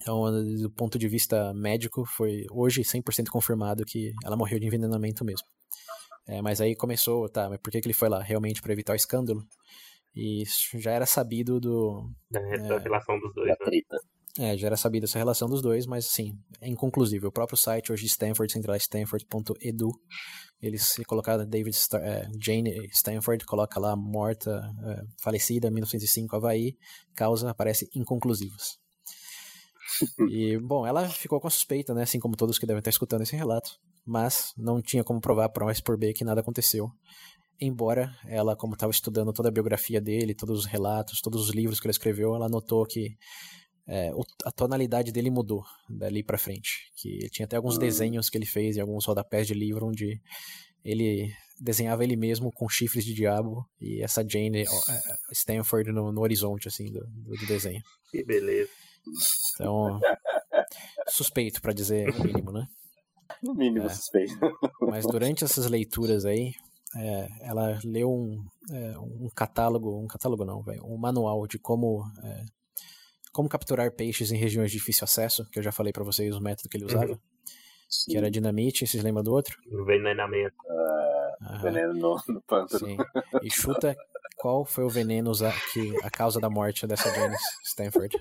então, do ponto de vista médico, foi hoje 100% confirmado que ela morreu de envenenamento mesmo. É, mas aí começou, tá, mas por que, que ele foi lá? Realmente para evitar o escândalo? E isso já era sabido do. Da, é, relação dos dois. Da né? É, já era sabido essa relação dos dois, mas assim, é inconclusivo. O próprio site hoje, Stanford, central stanford.edu, eles colocaram David é, Jane Stanford, coloca lá morta, é, falecida, 1905, Havaí, causa aparece inconclusivas. E, bom, ela ficou com a suspeita, né? Assim como todos que devem estar escutando esse relato. Mas não tinha como provar por A por B que nada aconteceu. Embora ela, como estava estudando toda a biografia dele, todos os relatos, todos os livros que ele escreveu, ela notou que é, a tonalidade dele mudou dali para frente. Que tinha até alguns desenhos que ele fez em alguns rodapés de livro onde ele desenhava ele mesmo com chifres de diabo e essa Jane é, Stanford no, no horizonte assim do, do, desenho. Que beleza. Então, suspeito para dizer o mínimo, né? No mínimo é, suspeito. Mas durante essas leituras aí, é, ela leu um, é, um catálogo, um catálogo não, véio, um manual de como é, como capturar peixes em regiões de difícil acesso, que eu já falei para vocês o método que ele usava, uhum. que era dinamite, vocês lembram do outro? Envenenamento. Uh, veneno no, no pântano. Sim. E chuta qual foi o veneno que a causa da morte dessa Janice Stanford.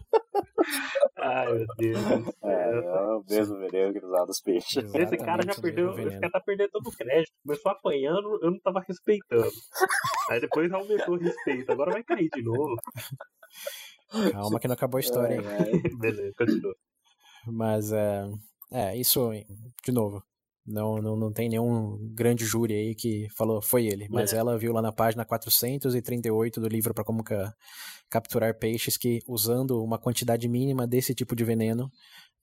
Ai, meu Deus. É, é o mesmo veneno que eles dos peixes. Exatamente, esse cara já perdeu, esse cara tá perdendo todo o crédito. Começou apanhando, eu não tava respeitando. Aí depois aumentou o respeito, agora vai cair de novo. Calma que não acabou a história, hein? Beleza, continua. Mas, é, é, isso, de novo, não, não, não tem nenhum grande júri aí que falou foi ele, mas é. ela viu lá na página 438 do livro para como capturar peixes que usando uma quantidade mínima desse tipo de veneno,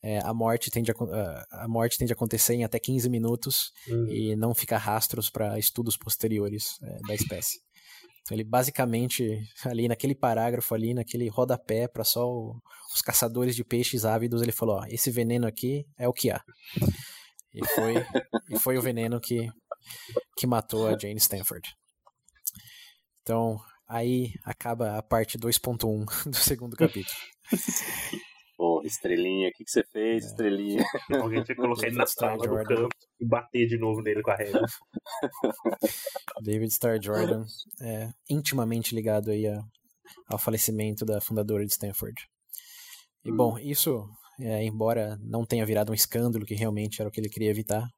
é, a, morte tende a, a morte tende a acontecer em até 15 minutos uhum. e não fica rastros para estudos posteriores é, da espécie. Então ele basicamente ali naquele parágrafo ali, naquele rodapé para só o, os caçadores de peixes ávidos, ele falou, ó, esse veneno aqui é o que há. E foi, e foi o veneno que, que matou a Jane Stanford. Então, aí acaba a parte 2.1 do segundo capítulo. Pô, estrelinha, o que, que você fez, é. estrelinha? Alguém tinha que colocar ele na sala do campo e bater de novo nele com a régua. David Starr Jordan é intimamente ligado aí a, ao falecimento da fundadora de Stanford. E, hum. bom, isso é, embora não tenha virado um escândalo, que realmente era o que ele queria evitar,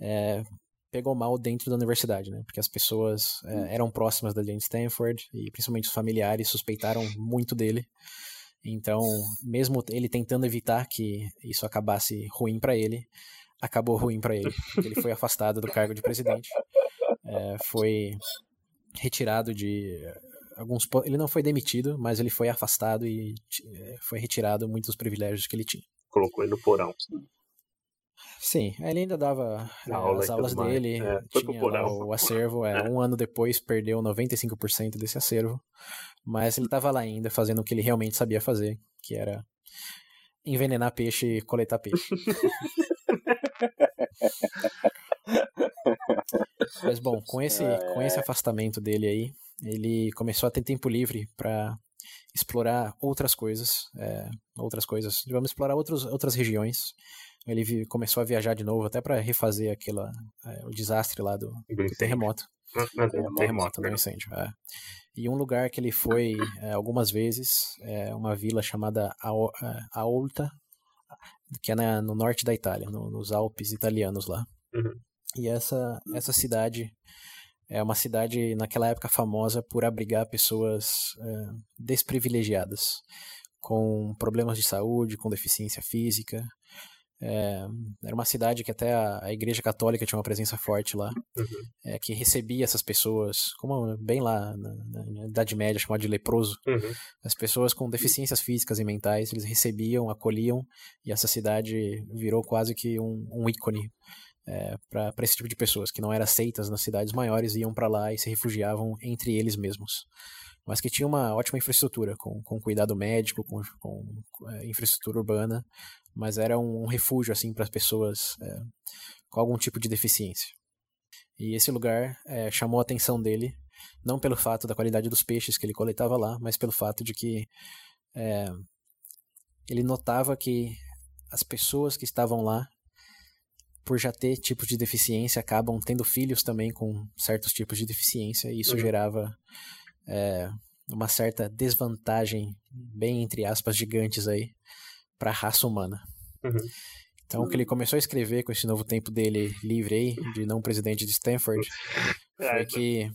é, pegou mal dentro da universidade, né? Porque as pessoas é, hum. eram próximas da Jane Stanford e principalmente os familiares suspeitaram muito dele. Então, mesmo ele tentando evitar que isso acabasse ruim para ele, acabou ruim para ele. Ele foi afastado do cargo de presidente, é, foi retirado de alguns ele não foi demitido, mas ele foi afastado e eh, foi retirado muitos privilégios que ele tinha. Colocou ele no porão. Sim, ele ainda dava eh, aula as aulas dele, é, tinha o acervo, é, é. um ano depois perdeu 95% desse acervo, mas ele estava lá ainda fazendo o que ele realmente sabia fazer, que era envenenar peixe e coletar peixe. Mas bom, com esse, com esse afastamento dele aí, ele começou a ter tempo livre para explorar outras coisas, é, outras coisas, vamos explorar outros, outras regiões. Ele começou a viajar de novo até para refazer aquela, é, o desastre lá do, do terremoto. terremoto, terremoto, não incêndio. É. E um lugar que ele foi é, algumas vezes é uma vila chamada é, Aolta, que é na, no norte da Itália, no, nos Alpes italianos lá. Uhum. E essa, essa cidade é uma cidade naquela época famosa por abrigar pessoas é, desprivilegiadas, com problemas de saúde, com deficiência física. É, era uma cidade que até a, a, Igreja Católica tinha uma presença forte lá, uhum. é, que recebia essas pessoas, como bem lá na, na Idade Média, chamado de leproso. Uhum. As pessoas com deficiências físicas e mentais, eles recebiam, acolhiam, e essa cidade virou quase que um, um ícone é, para esse tipo de pessoas que não eram aceitas nas cidades maiores iam para lá e se refugiavam entre eles mesmos. Mas que tinha uma ótima infraestrutura com, com cuidado médico com, com é, infraestrutura urbana mas era um, um refúgio assim para as pessoas é, com algum tipo de deficiência. E esse lugar é, chamou a atenção dele não pelo fato da qualidade dos peixes que ele coletava lá mas pelo fato de que é, ele notava que as pessoas que estavam lá por já ter tipos de deficiência, acabam tendo filhos também com certos tipos de deficiência, e isso uhum. gerava é, uma certa desvantagem, bem entre aspas, gigantes aí, para a raça humana. Uhum. Então, o que ele começou a escrever com esse novo tempo dele livre aí, de não presidente de Stanford, foi que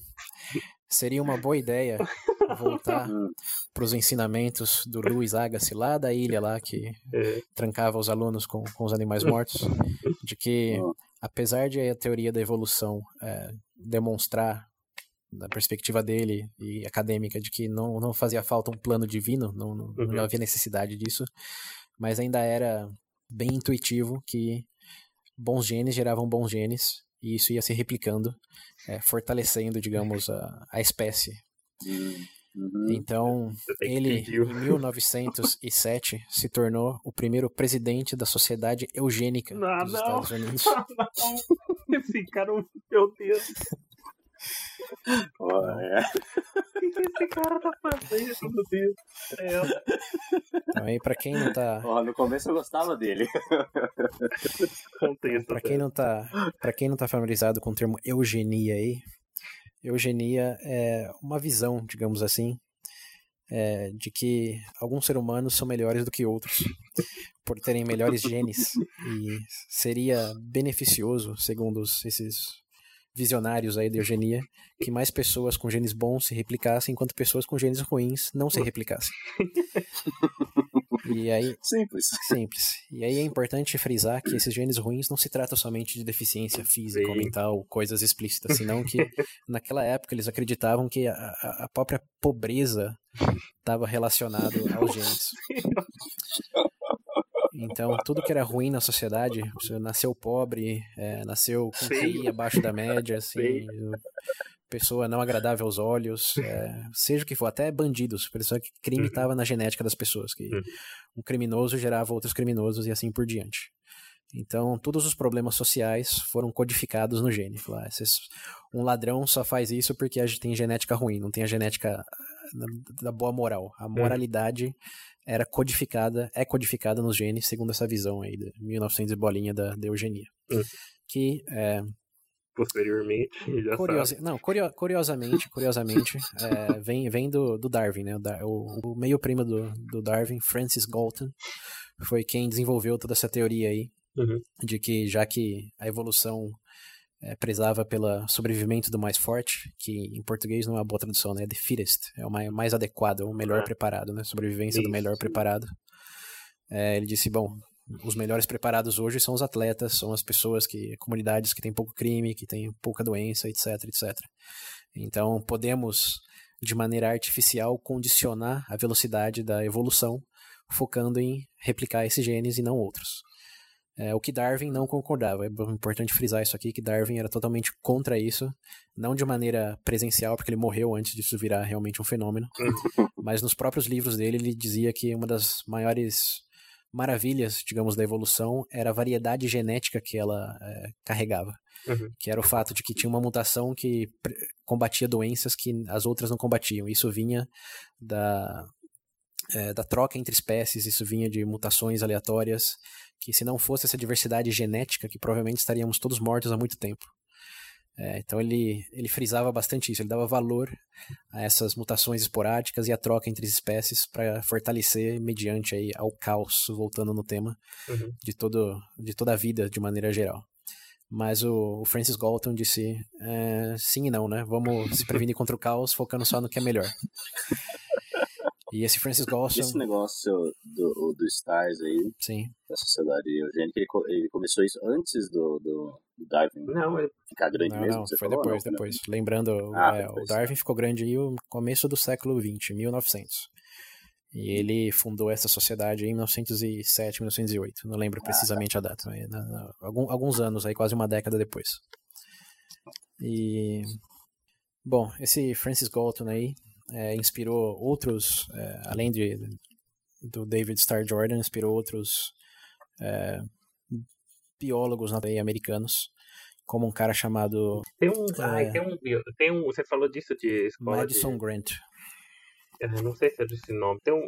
seria uma boa ideia voltar Hum. para os ensinamentos do Luiz Agassiz lá da ilha lá que É, trancava os alunos com, com os animais mortos, de que Hum. apesar de a teoria da evolução é, demonstrar da perspectiva dele e acadêmica de que não, não fazia falta um plano divino, não, não, não Uhum. havia necessidade disso, mas ainda era bem intuitivo que bons genes geravam bons genes e isso ia se replicando, é, fortalecendo, digamos, a, a espécie. Hum. Uhum. Então, ele, em 1907, se tornou o primeiro presidente da Sociedade Eugênica Não, dos não. Estados Unidos. Não, esse cara, meu Deus, Olha, o que, que esse cara tá fazendo, meu Deus? É, Então, aí, para quem não tá, ó, no começo eu gostava dele. contexto. para quem não tá, para quem não tá familiarizado com o termo eugenia aí, eugenia é uma visão, digamos assim, é, de que alguns seres humanos são melhores do que outros por terem melhores genes e seria beneficioso, segundo esses visionários aí da eugenia, que mais pessoas com genes bons se replicassem, enquanto pessoas com genes ruins não se replicassem. E aí, Simples. simples. E aí é importante frisar que esses genes ruins não se tratam somente de deficiência física ou Sim. mental, coisas explícitas, senão que naquela época eles acreditavam que a, a- própria pobreza estava relacionado aos genes. Então, tudo que era ruim na sociedade, nasceu pobre, é, nasceu com abaixo da média, assim. Pessoa não agradável aos olhos, é, seja o que for, até bandidos, pessoa que crime Uhum. estava na genética das pessoas, que Uhum. um criminoso gerava outros criminosos e assim por diante. Então, todos os problemas sociais foram codificados no gene. Falar, esses- um ladrão só faz isso porque tem genética ruim, não tem a genética ah, da- boa moral. A moralidade era codificada, é codificada nos genes, segundo essa visão aí de 1900 e bolinha da, da eugenia. Que é, Posteriormente, já Curiosi-. Não, curio- curiosamente, curiosamente, é, vem, vem do, do Darwin, né? O, o- o meio primo do, do Darwin, Francis Galton, foi quem desenvolveu toda essa teoria aí Uhum. de que já que a evolução é, prezava pelo sobrevivimento do mais forte, que em português não é uma boa tradução, né? É the fittest, é o mais, mais adequado, é o melhor Ah. preparado, né? Sobrevivência do Isso. melhor preparado. É, ele disse, bom, os melhores preparados hoje são os atletas, são as pessoas que, comunidades que têm pouco crime, que têm pouca doença, etc, etc. Então, podemos, de maneira artificial, condicionar a velocidade da evolução, focando em replicar esses genes e não outros. É, o que Darwin não concordava. É importante frisar isso aqui, que Darwin era totalmente contra isso, não de maneira presencial, porque ele morreu antes disso virar realmente um fenômeno, mas nos próprios livros dele ele dizia que uma das maiores maravilhas, digamos, da evolução era a variedade genética que ela é, carregava. Uhum. Que era o fato de que tinha uma mutação que combatia doenças que as outras não combatiam. Isso vinha da, é, da troca entre espécies, isso vinha de mutações aleatórias, que se não fosse essa diversidade genética, que provavelmente estaríamos todos mortos há muito tempo. É, então ele, ele frisava bastante isso, ele dava valor a essas mutações esporádicas e a troca entre espécies para fortalecer mediante aí ao caos, voltando no tema, Uhum. de, todo, de toda a vida de maneira geral. Mas o, o Francis Galton disse é, sim e não, né? Vamos se prevenir contra o caos focando só no que é melhor. E esse Francis Galton, Esse negócio do, do Stars aí, sim, da sociedade eugênica, ele, ele começou isso antes do, do, do Darwin Não, ele- ficar grande não, mesmo? não, você foi falou, depois, não? depois. Lembrando, Ah, é, depois. o Darwin ficou grande aí no começo do século XX, 1900. E ele fundou essa sociedade em 1907, 1908. Não lembro precisamente a data, mas na- na- algum- alguns anos aí, quase uma década depois. E bom, esse Francis Galton aí é, inspirou outros, é, além de do David Starr Jordan, inspirou outros é, biólogos na- aí americanos, como um cara chamado Tem um. É. Ai, tem um. Tem um. Você falou disso de escola. Madison De, Grant. eu não sei se é desse nome. Tem um.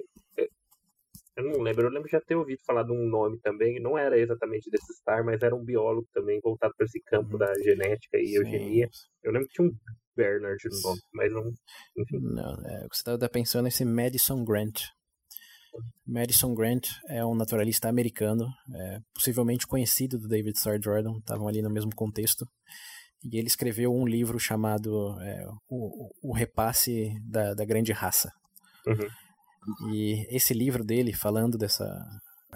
Eu não lembro. Eu lembro de já ter ouvido falar de um nome também. Não era exatamente desse Star, mas era um biólogo também voltado para esse campo Uhum. da genética e Sim. eugenia. Eu lembro que tinha um Bernard no nome, mas não. Enfim. Não, é, o que você está pensando é esse Madison Grant. Madison Grant é um naturalista americano, é, possivelmente conhecido do David Starr Jordan, estavam ali no mesmo contexto. e ele escreveu um livro chamado é, o, o, Repasse da, da Grande Raça. Uhum. E esse livro dele, falando dessa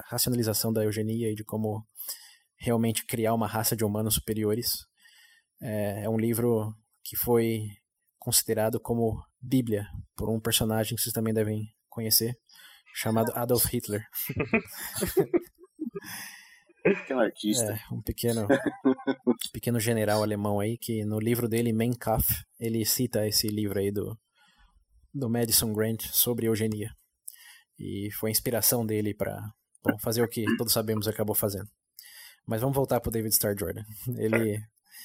racionalização da eugenia e de como realmente criar uma raça de humanos superiores, é, é um livro que foi considerado como Bíblia por um personagem que vocês também devem conhecer, chamado Adolf Hitler. pequeno artista. É, um pequeno, pequeno general alemão aí, que no livro dele, Mein Kampf, ele cita esse livro aí do, do Madison Grant sobre eugenia. E foi a inspiração dele para fazer o que todos sabemos acabou fazendo. Mas vamos voltar para o David Starr Jordan. Ele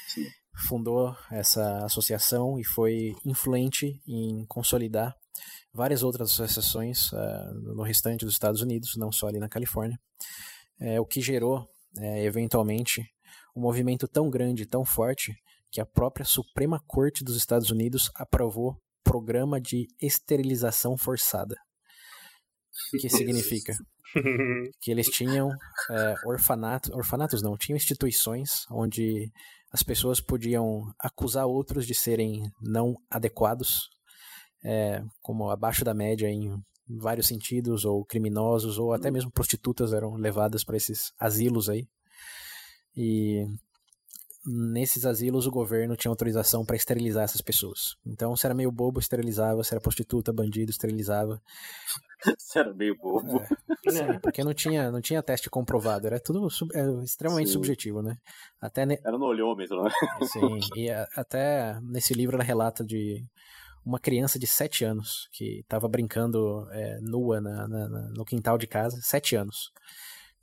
Sim. Fundou essa associação e foi influente em consolidar várias outras associações uh, no restante dos Estados Unidos, não só ali na Califórnia é, o que gerou, é, eventualmente, um movimento tão grande, tão forte, que a própria Suprema Corte dos Estados Unidos aprovou programa de esterilização forçada. O que significa? que eles tinham é, orfanatos, orfanatos não, tinham instituições onde as pessoas podiam acusar outros de serem não adequados, é, como abaixo da média em vários sentidos, ou criminosos, ou até mesmo prostitutas eram levadas para esses asilos aí. E nesses asilos o governo tinha autorização para esterilizar essas pessoas. Então, se era meio bobo, esterilizava, se era prostituta, bandido, esterilizava. se era meio bobo. É, sim, porque não tinha, não tinha teste comprovado, era tudo sub, é, extremamente sim. subjetivo, né? Até ne... Era no olhômetro, né? Sim, e a, até nesse livro ela relata de uma criança de 7 anos que estava brincando é, nua na, na, no quintal de casa, 7 anos.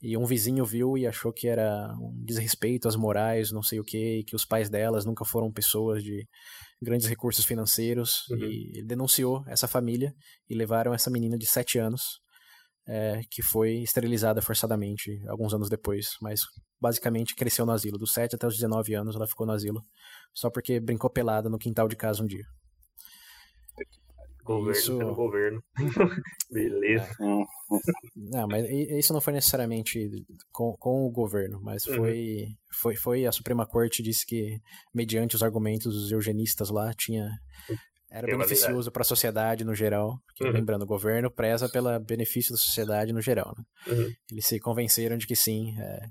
E um vizinho viu e achou que era um desrespeito às morais, não sei o que, e que os pais delas nunca foram pessoas de grandes recursos financeiros. Uhum. E ele denunciou essa família e levaram essa menina de 7 anos, é, que foi esterilizada forçadamente alguns anos depois. Mas basicamente cresceu no asilo. Dos 7 até os 19 anos ela ficou no asilo, só porque brincou pelada no quintal de casa um dia. Governo isso... pelo governo. Beleza. É. Não, mas isso não foi necessariamente com, com o governo, mas uhum. foi, foi, foi a Suprema Corte disse que, mediante os argumentos dos eugenistas lá, tinha era beneficioso para a sociedade no geral. Porque, uhum. lembrando, o governo preza pelo benefício da sociedade no geral. Né? Uhum. Eles se convenceram de que sim. É...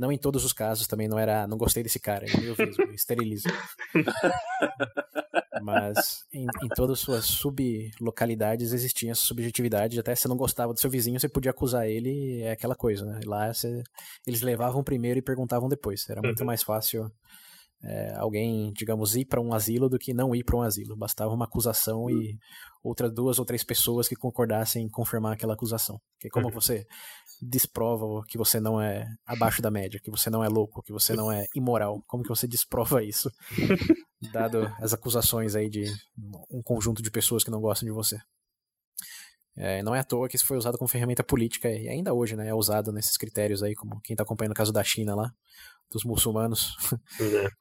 Não em todos os casos também não era, não gostei desse cara, eu mesmo, esterilizo. Mas em, em todas as suas sublocalidades existia essa subjetividade. Até se você não gostava do seu vizinho, você podia acusar ele, é aquela coisa, né? Lá você, eles levavam primeiro e perguntavam depois. Era muito uhum. mais fácil é, alguém, digamos, ir para um asilo do que não ir para um asilo. Bastava uma acusação uhum. e outras duas ou três pessoas que concordassem em confirmar aquela acusação. Porque como uhum. você desprova que você não é abaixo da média, que você não é louco, que você não é imoral, como que você desprova isso? Dado as acusações aí de um conjunto de pessoas que não gostam de você. É, não é à toa que isso foi usado como ferramenta política e ainda hoje né, é usado nesses critérios aí, como quem está acompanhando o caso da China lá, dos muçulmanos.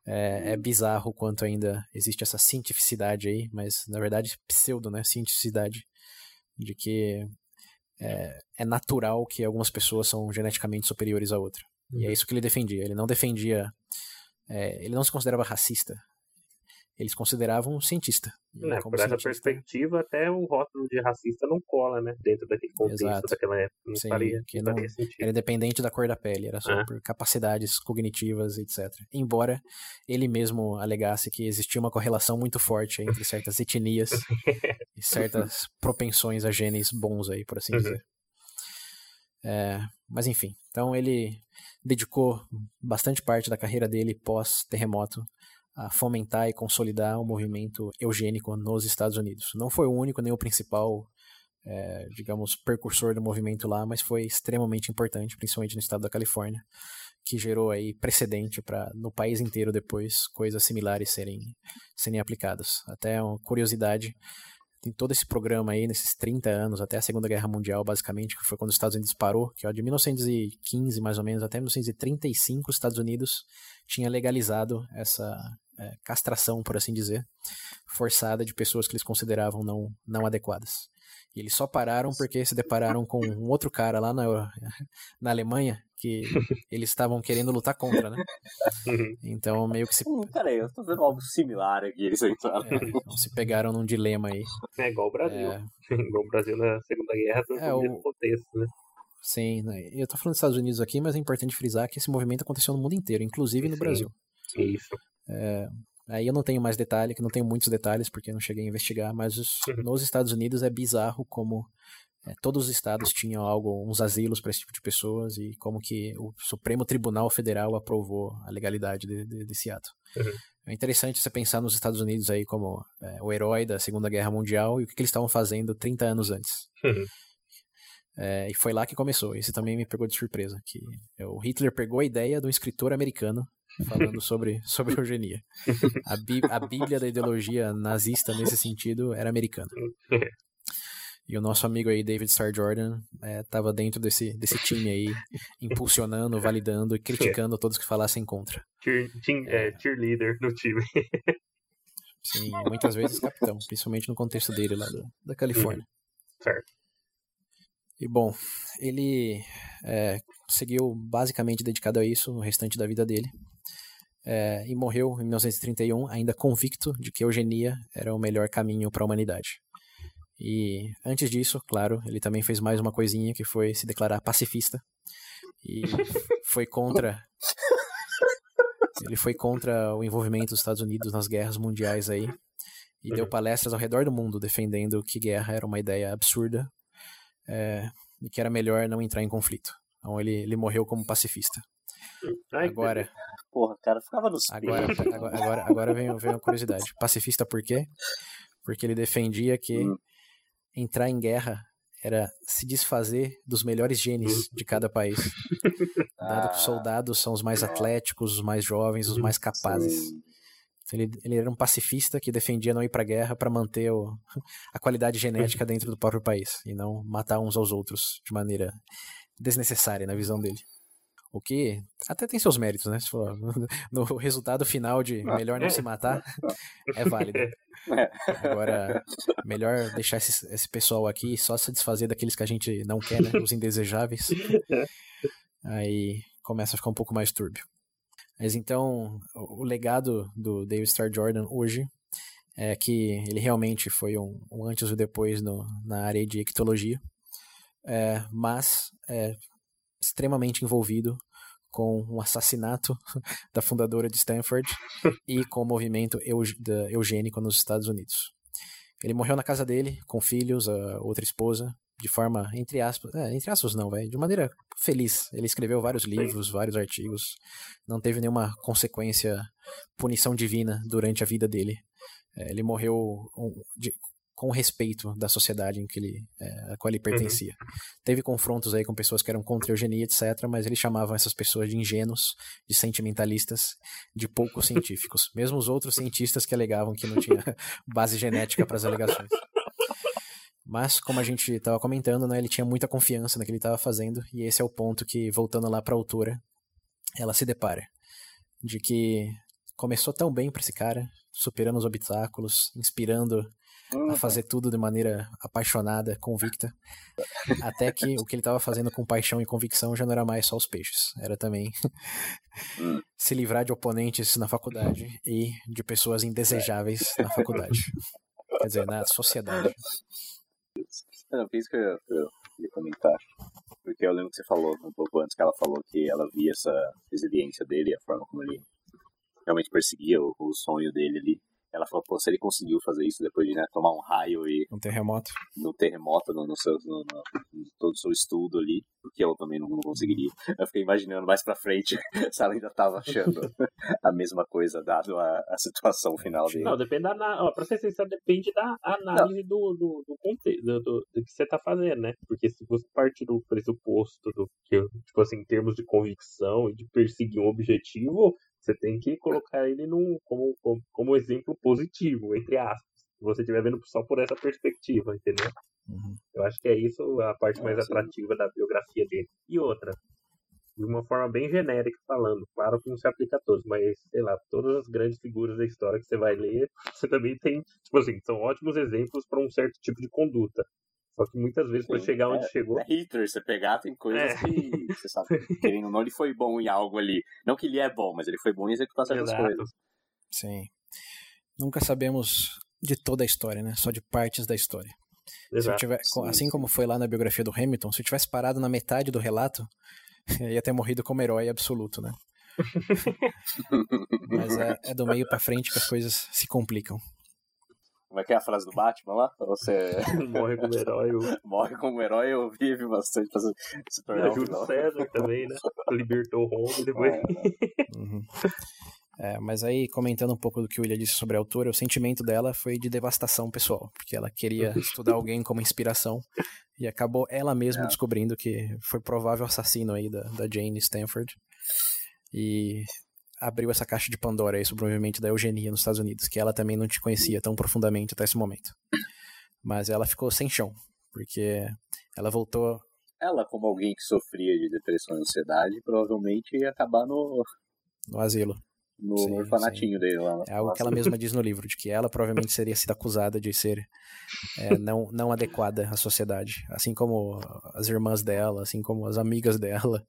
É, é bizarro quanto ainda existe essa cientificidade aí, mas na verdade pseudo, né? Cientificidade de que é, é natural que algumas pessoas são geneticamente superiores a outra. Uhum. E é uhum. isso que ele defendia. Ele não defendia. É, ele não se considerava racista eles consideravam um cientista. É, por essa perspectiva, até o rótulo de racista não cola, né? Dentro daquele contexto Exato. daquela época. Não Sim, faria, que não. Era independente da cor da pele, era só por capacidades cognitivas, etc. Embora ele mesmo alegasse que existia uma correlação muito forte entre certas etnias e certas propensões a genes bons aí, por assim uhum. dizer. É, mas enfim, então ele dedicou bastante parte da carreira dele pós-terremoto a fomentar e consolidar o movimento eugênico nos Estados Unidos. Não foi o único nem o principal, é, digamos, percursor do movimento lá, mas foi extremamente importante, principalmente no estado da Califórnia, que gerou aí precedente para no país inteiro depois coisas similares serem, serem aplicadas. Até uma curiosidade, tem todo esse programa aí nesses 30 anos, até a Segunda Guerra Mundial, basicamente, que foi quando os Estados Unidos parou, que ó, de 1915 mais ou menos até 1935 os Estados Unidos tinha legalizado essa é, castração, por assim dizer, forçada de pessoas que eles consideravam não, não adequadas. E eles só pararam porque se depararam com um outro cara lá na, na Alemanha que eles estavam querendo lutar contra, né? Uhum. Então meio que se. Hum, peraí, eu tô vendo algo similar aqui. Eles entraram. É, então se pegaram num dilema aí. É igual o Brasil. É, Igual o Brasil na Segunda Guerra, no É, o- mesmo contexto, né? sim, né? eu tô falando dos Estados Unidos aqui, mas é importante frisar que esse movimento aconteceu no mundo inteiro, inclusive no Sim. Brasil. Isso. Aí eu não tenho mais detalhe, que não tenho muitos detalhes porque eu não cheguei a investigar, mas os- Uhum. nos Estados Unidos é bizarro como é, todos os estados tinham algo, uns asilos para esse tipo de pessoas e como que o Supremo Tribunal Federal aprovou a legalidade de- de- desse ato. Uhum. É interessante você pensar nos Estados Unidos aí como é, o herói da Segunda Guerra Mundial e o que, que eles estavam fazendo 30 anos antes. Uhum. É, e foi lá que começou. Esse também me pegou de surpresa. Que é, o Hitler pegou a ideia de um escritor americano falando sobre, sobre eugenia. A, bí- a bíblia da ideologia nazista nesse sentido era americana. E o nosso amigo aí, David Starr Jordan, estava dentro desse, desse time aí, impulsionando, validando e criticando todos que falassem contra. Cheer, team, é, cheerleader no time. Sim, muitas vezes capitão, principalmente no contexto dele lá do- da Califórnia. Certo. E bom, ele é, seguiu basicamente dedicado a isso no restante da vida dele. É, e morreu em 1931, ainda convicto de que eugenia era o melhor caminho para a humanidade. E antes disso, claro, ele também fez mais uma coisinha que foi se declarar pacifista. E foi contra. Ele foi contra o envolvimento dos Estados Unidos nas guerras mundiais aí. E deu Uhum. palestras ao redor do mundo defendendo que guerra era uma ideia absurda é, e que era melhor não entrar em conflito. Então ele, ele morreu como pacifista. Ai, Agora, Porra, cara, ficava nos agora, agora, agora, agora vem, vem uma curiosidade. Pacifista por quê? Porque ele defendia que Hum. entrar em guerra era se desfazer dos melhores genes de cada país. Dado que os Ah, soldados são os mais atléticos, os mais jovens, os mais capazes. Então, Ele, ele era um pacifista que defendia não ir pra guerra para manter o- a qualidade genética dentro do próprio país e não matar uns aos outros de maneira desnecessária na visão dele. O que até tem seus méritos, né? Se for, no resultado final de melhor não se matar, é válido. É. Agora, melhor deixar esse, esse pessoal aqui só se desfazer daqueles que a gente não quer, né? Os indesejáveis. Aí começa a ficar um pouco mais túrbio. Mas então, o legado do David Starr Jordan hoje é que ele realmente foi um, um antes e depois no, na área de ictologia, é, mas é extremamente envolvido com o assassinato da fundadora de Stanford e com o movimento eugênico nos Estados Unidos. Ele morreu na casa dele, com filhos, a outra esposa, de forma, entre aspas, é, entre aspas não, vai, de maneira feliz. Ele escreveu vários livros, vários artigos, não teve nenhuma consequência, punição divina durante a vida dele. É, ele morreu um, de- com respeito da sociedade em que ele, é, a qual ele pertencia. Teve confrontos aí com pessoas que eram contra a eugenia, etc., mas ele chamava essas pessoas de ingênuos, de sentimentalistas, de poucos científicos. Mesmo os outros cientistas que alegavam que não tinha base genética para as alegações. Mas, como a gente estava comentando, né, ele tinha muita confiança no que ele estava fazendo, e esse é o ponto que, voltando lá para a autora, ela se depara. De que começou tão bem para esse cara, superando os obstáculos, inspirando a fazer tudo de maneira apaixonada, convicta, até que o que ele estava fazendo com paixão e convicção já não era mais só os peixes, era também Hum. se livrar de oponentes na faculdade e de pessoas indesejáveis na faculdade. Quer dizer, na sociedade. Não, foi isso que eu, eu queria comentar. Porque eu lembro que você falou um pouco antes que ela falou que ela via essa resiliência dele, a forma como ele realmente perseguia o, o sonho dele ali. Ela falou, pô, se ele conseguiu fazer isso depois de né, tomar um raio e Um terremoto. no terremoto no, no seu, no, no- todo o seu estudo ali, porque eu também não, não conseguiria. Eu fiquei imaginando mais pra frente se ela ainda tava achando a mesma coisa, dado a, a situação final dele. Não, depende da ó, pra ser sincero, depende da análise do, do, do contexto, do, do, do que você tá fazendo, né? Porque se você partir do pressuposto do que, tipo assim, em termos de convicção e de perseguir um objetivo, você tem que colocar ele num, como, como, como exemplo positivo, entre aspas. Se você estiver vendo só por essa perspectiva, entendeu? Uhum. Eu acho que é isso a parte mais É, sim. atrativa da biografia dele. E outra, de uma forma bem genérica falando. Claro que não se aplica a todos, mas, sei lá, todas as grandes figuras da história que você vai ler, você também tem, tipo assim, são ótimos exemplos para um certo tipo de conduta. Só que muitas vezes para chegar onde é, chegou. É Hitler, você pegar, tem coisas é. que você sabe, querendo ou não, ele foi bom em algo ali. Não que ele é bom, mas ele foi bom em executar certas Exato. coisas. Sim. Nunca sabemos de toda a história, né? Só de partes da história. Exato. Se tiver, assim como foi lá na biografia do Hamilton, se eu tivesse parado na metade do relato, ia ter morrido como herói absoluto, né? Mas é, é do meio para frente que as coisas se complicam. Como é que é a frase do Batman lá? Você morre como herói. Ou... morre como herói ou vive bastante pra se tornar um vilão. César também, né? Libertou o Roma depois. É, uhum. é, mas aí, comentando um pouco do que o William disse sobre a autora, o sentimento dela foi de devastação pessoal, porque ela queria estudar alguém como inspiração e acabou ela mesma é. descobrindo que foi provável assassino aí da, da Jane Stanford. E abriu essa caixa de Pandora aí sobre o movimento da eugenia nos Estados Unidos, que ela também não te conhecia tão profundamente até esse momento. Mas ela ficou sem chão, porque ela voltou. Ela, como alguém que sofria de depressão e ansiedade, provavelmente ia acabar no. No asilo no sim, orfanatinho sim. dele lá. É algo que ela mesma diz no livro, de que ela provavelmente seria sido acusada de ser é, não, não adequada à sociedade. Assim como as irmãs dela, assim como as amigas dela.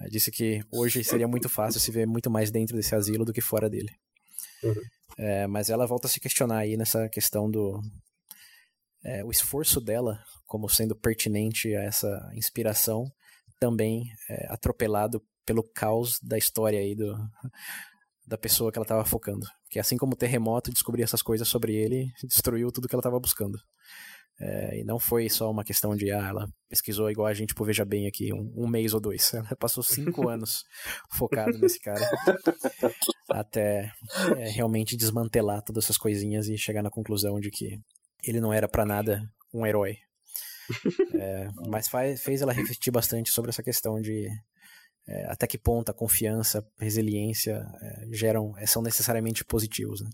Ela disse que hoje seria muito fácil se ver muito mais dentro desse asilo do que fora dele. Uhum. É, mas ela volta a se questionar aí nessa questão do. É, o esforço dela, como sendo pertinente a essa inspiração, também é, atropelado pelo caos da história aí do, da pessoa que ela estava focando. Que assim como o terremoto, descobrir essas coisas sobre ele destruiu tudo que ela estava buscando. É, e não foi só uma questão de, ah, ela pesquisou igual a gente, tipo, veja bem aqui, um, um mês ou dois. Ela passou cinco anos focado nesse cara até é, realmente desmantelar todas essas coisinhas e chegar na conclusão de que ele não era para nada um herói. É, mas faz, fez ela refletir bastante sobre essa questão de é, até que ponto a confiança, resiliência é, geram, é, são necessariamente positivos. Né?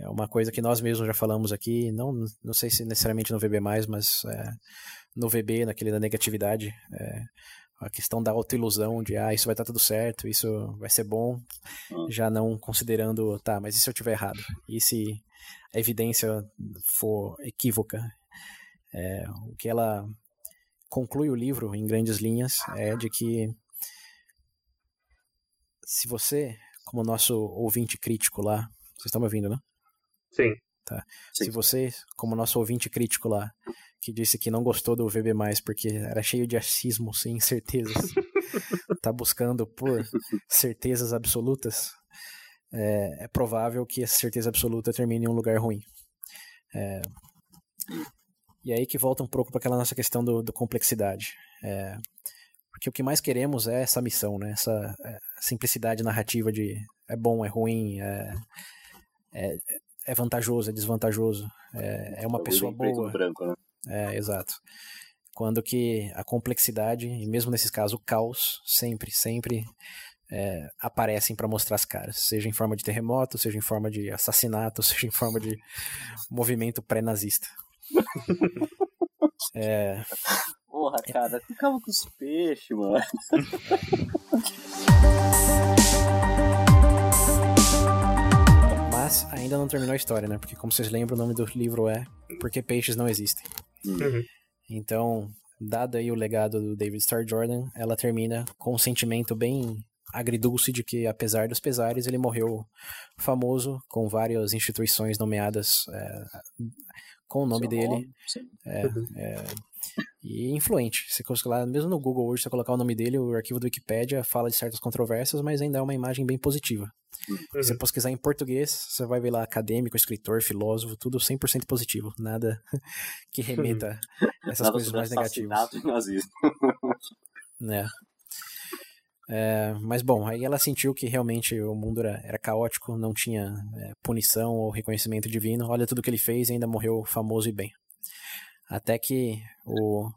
É uma coisa que nós mesmos já falamos aqui, não, não sei se necessariamente no VB+, mas é, no VB, naquele da negatividade, é, a questão da autoilusão de, ah, isso vai estar tudo certo, isso vai ser bom, já não considerando, tá, mas e se eu tiver errado? E se a evidência for equívoca? É, o que ela conclui o livro, em grandes linhas, é de que se você, como nosso ouvinte crítico lá, vocês estão me ouvindo, né? Sim. Tá. Sim. Se você, como nosso ouvinte crítico lá, que disse que não gostou do VB+, porque era cheio de achismos e incertezas, tá buscando por certezas absolutas, é, é, provável que essa certeza absoluta termine em um lugar ruim. É, e aí que volta um pouco para aquela nossa questão do, do complexidade. É, porque o que mais queremos é essa missão, né? Essa é, simplicidade narrativa de é bom, é ruim, é, é, é vantajoso, é desvantajoso, é, é uma pessoa boa. Branco, né? É, exato. Quando que a complexidade, e mesmo nesses casos o caos, sempre, sempre é, aparecem para mostrar as caras, seja em forma de terremoto, seja em forma de assassinato, seja em forma de movimento pré-nazista. é, Porra, cara, ficava com os peixes, mano. Mas ainda não terminou a história, né? Porque, como vocês lembram, o nome do livro é Porque Peixes Não Existem. Uhum. Então, dado aí o legado do David Starr Jordan, ela termina com um sentimento bem agridulce de que, apesar dos pesares, ele morreu famoso, com várias instituições nomeadas é, com o nome Seu dele. Nome, é, é, e influente. Você lá, mesmo no Google hoje, você colocar o nome dele, o arquivo do Wikipedia fala de certas controvérsias, mas ainda é uma imagem bem positiva. Uhum. Se você pesquisar em português, você vai ver lá acadêmico, escritor, filósofo, tudo 100% positivo. Nada que remeta essas nada coisas mais negativas. né? É, mas bom, aí ela sentiu que realmente o mundo era, era caótico, não tinha é, punição ou reconhecimento divino. Olha tudo que ele fez ainda morreu famoso e bem. Até que o,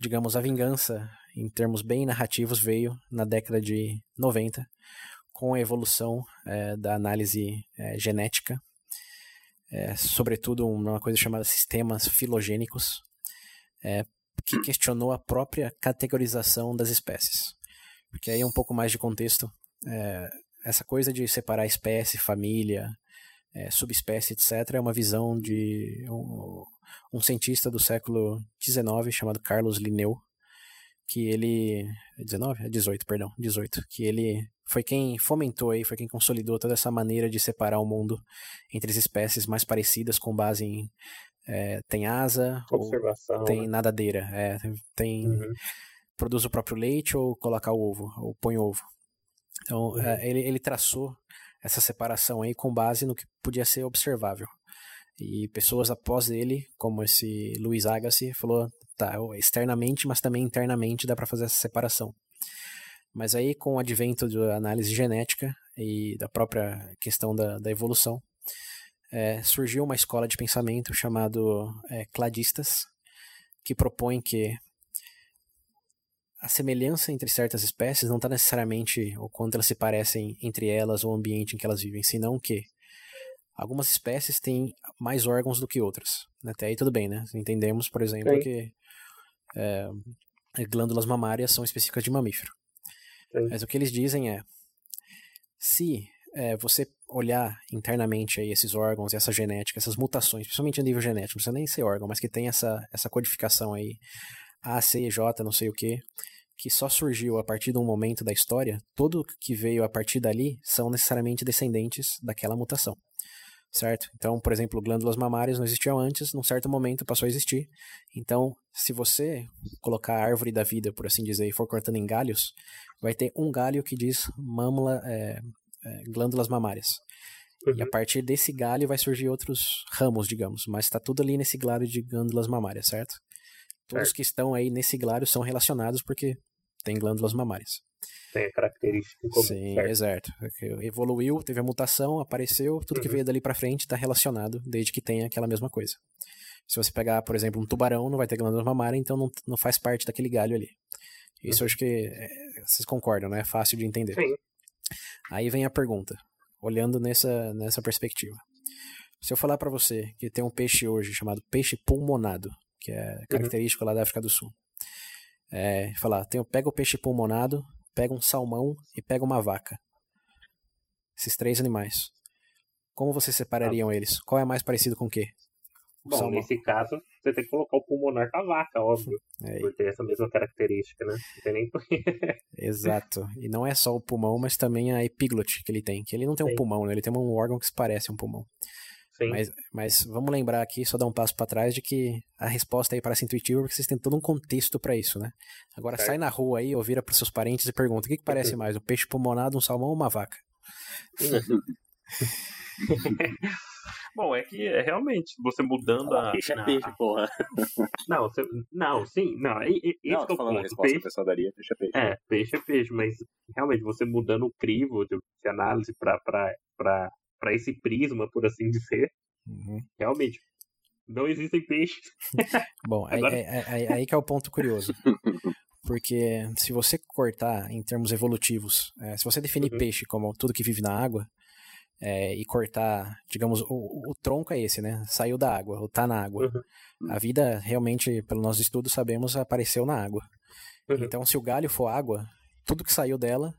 digamos, a vingança, em termos bem narrativos, veio na década de 90, com a evolução é, da análise é, genética, é, sobretudo uma coisa chamada sistemas filogênicos, é, que questionou a própria categorização das espécies. Porque aí um pouco mais de contexto. É, essa coisa de separar espécie, família, é, subespécie, etc., é uma visão de um, um cientista do século XIX chamado Carlos Linneu, que ele. É 19? É 18, perdão, 18. Que ele foi quem fomentou aí, foi quem consolidou toda essa maneira de separar o mundo entre as espécies mais parecidas com base em é, tem asa tem né? nadadeira, é, tem Uhum. Produz o próprio leite ou coloca o ovo, ou põe ovo. Então, Uhum. ele, ele traçou essa separação aí com base no que podia ser observável. E pessoas após ele, como esse Luiz Agassi, falou, tá, externamente, mas também internamente dá para fazer essa separação. Mas aí, com o advento da análise genética e da própria questão da, da evolução, é, surgiu uma escola de pensamento chamado é, cladistas, que propõe que a semelhança entre certas espécies não está necessariamente o quanto elas se parecem entre elas ou o ambiente em que elas vivem, senão que algumas espécies têm mais órgãos do que outras. Até aí tudo bem, né? Entendemos, por exemplo, Sim. que é, glândulas mamárias são específicas de mamífero. Sim. Mas o que eles dizem é, se é, você olhar internamente aí esses órgãos, essa genética, essas mutações, principalmente a nível genético, não precisa nem ser órgão, mas que tem essa, essa codificação aí, A, C, J, não sei o que, que só surgiu a partir de um momento da história, tudo que veio a partir dali são necessariamente descendentes daquela mutação. Certo? Então, por exemplo, glândulas mamárias não existiam antes, num certo momento passou a existir. Então, se você colocar a árvore da vida, por assim dizer, e for cortando em galhos, vai ter um galho que diz mâmula, é, é, glândulas mamárias. Uhum. E a partir desse galho vai surgir outros ramos, digamos, mas está tudo ali nesse galho de glândulas mamárias, certo? Todos Certo. que estão aí nesse galho são relacionados porque tem glândulas mamárias. Tem a característica comum, Sim, certo? exato. Evoluiu, teve a mutação, apareceu, tudo que Uhum. veio dali pra frente está relacionado, desde que tenha aquela mesma coisa. Se você pegar, por exemplo, um tubarão, não vai ter glândula mamária, então não, não faz parte daquele galho ali. Isso eu acho que é, vocês concordam, né? É fácil de entender. Sim. Aí vem a pergunta, olhando nessa, nessa perspectiva. Se eu falar pra você que tem um peixe hoje chamado peixe pulmonado, que é característico lá da África do Sul, é, falar, tem, pega o peixe pulmonado, pega um salmão e pega uma vaca. Esses três animais. Como vocês separariam eles? Qual é mais parecido com o quê? O Bom, salmão. nesse caso, você tem que colocar o pulmonar com a vaca, óbvio. É, Por ter essa mesma característica, né? Não tem nem exato. E não é só o pulmão, mas também a epiglote que ele tem. Que ele não tem um pulmão, né? Ele tem um órgão que se parece um pulmão. Sim. Mas, mas vamos lembrar aqui, só dar um passo para trás, de que a resposta aí parece intuitiva, porque vocês têm todo um contexto para isso, né? Agora Certo. sai na rua aí, ou vira para seus parentes e pergunta: o que, que parece mais, um peixe pulmonado, um salmão ou uma vaca? Bom, é que é realmente você mudando a. Peixe é peixe, porra. Não, você- não, sim, não. e- Esse Não, que é tô falando a resposta que Peixe, a pessoa daria, peixe é peixe. é, peixe é peixe, mas realmente você mudando o crivo de, de análise para esse prisma, por assim dizer, Uhum. realmente não existem peixes. Bom, aí, Agora- aí- aí- aí que é o ponto curioso. Porque se você cortar em termos evolutivos, é, se você definir Uhum. peixe como tudo que vive na água, é, e cortar, digamos, o, o tronco é esse, né? Saiu da água, ou tá na água. Uhum. A vida, realmente, pelo nosso estudo, sabemos, apareceu na água. Uhum. Então, se o galho for água, tudo que saiu dela,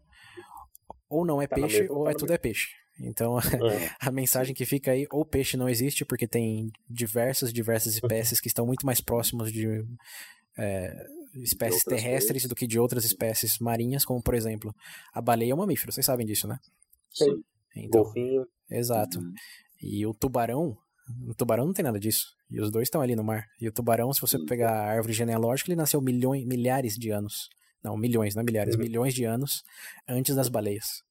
ou não é Tá peixe, ou tá é tudo é peixe. Então, É, a mensagem que fica aí, ou peixe não existe, porque tem diversas, diversas espécies que estão muito mais próximos de é, espécies outras terrestres do que de outras espécies marinhas, como por exemplo, a baleia é um mamífero, vocês sabem disso, né? Sim. Então, golfinho. exato. Uhum. E o tubarão, o tubarão não tem nada disso. E os dois estão ali no mar. E o tubarão, se você pegar a árvore genealógica, ele nasceu milhões, milhares de anos. Não, milhões, não é milhares, Uhum. milhões de anos antes das baleias.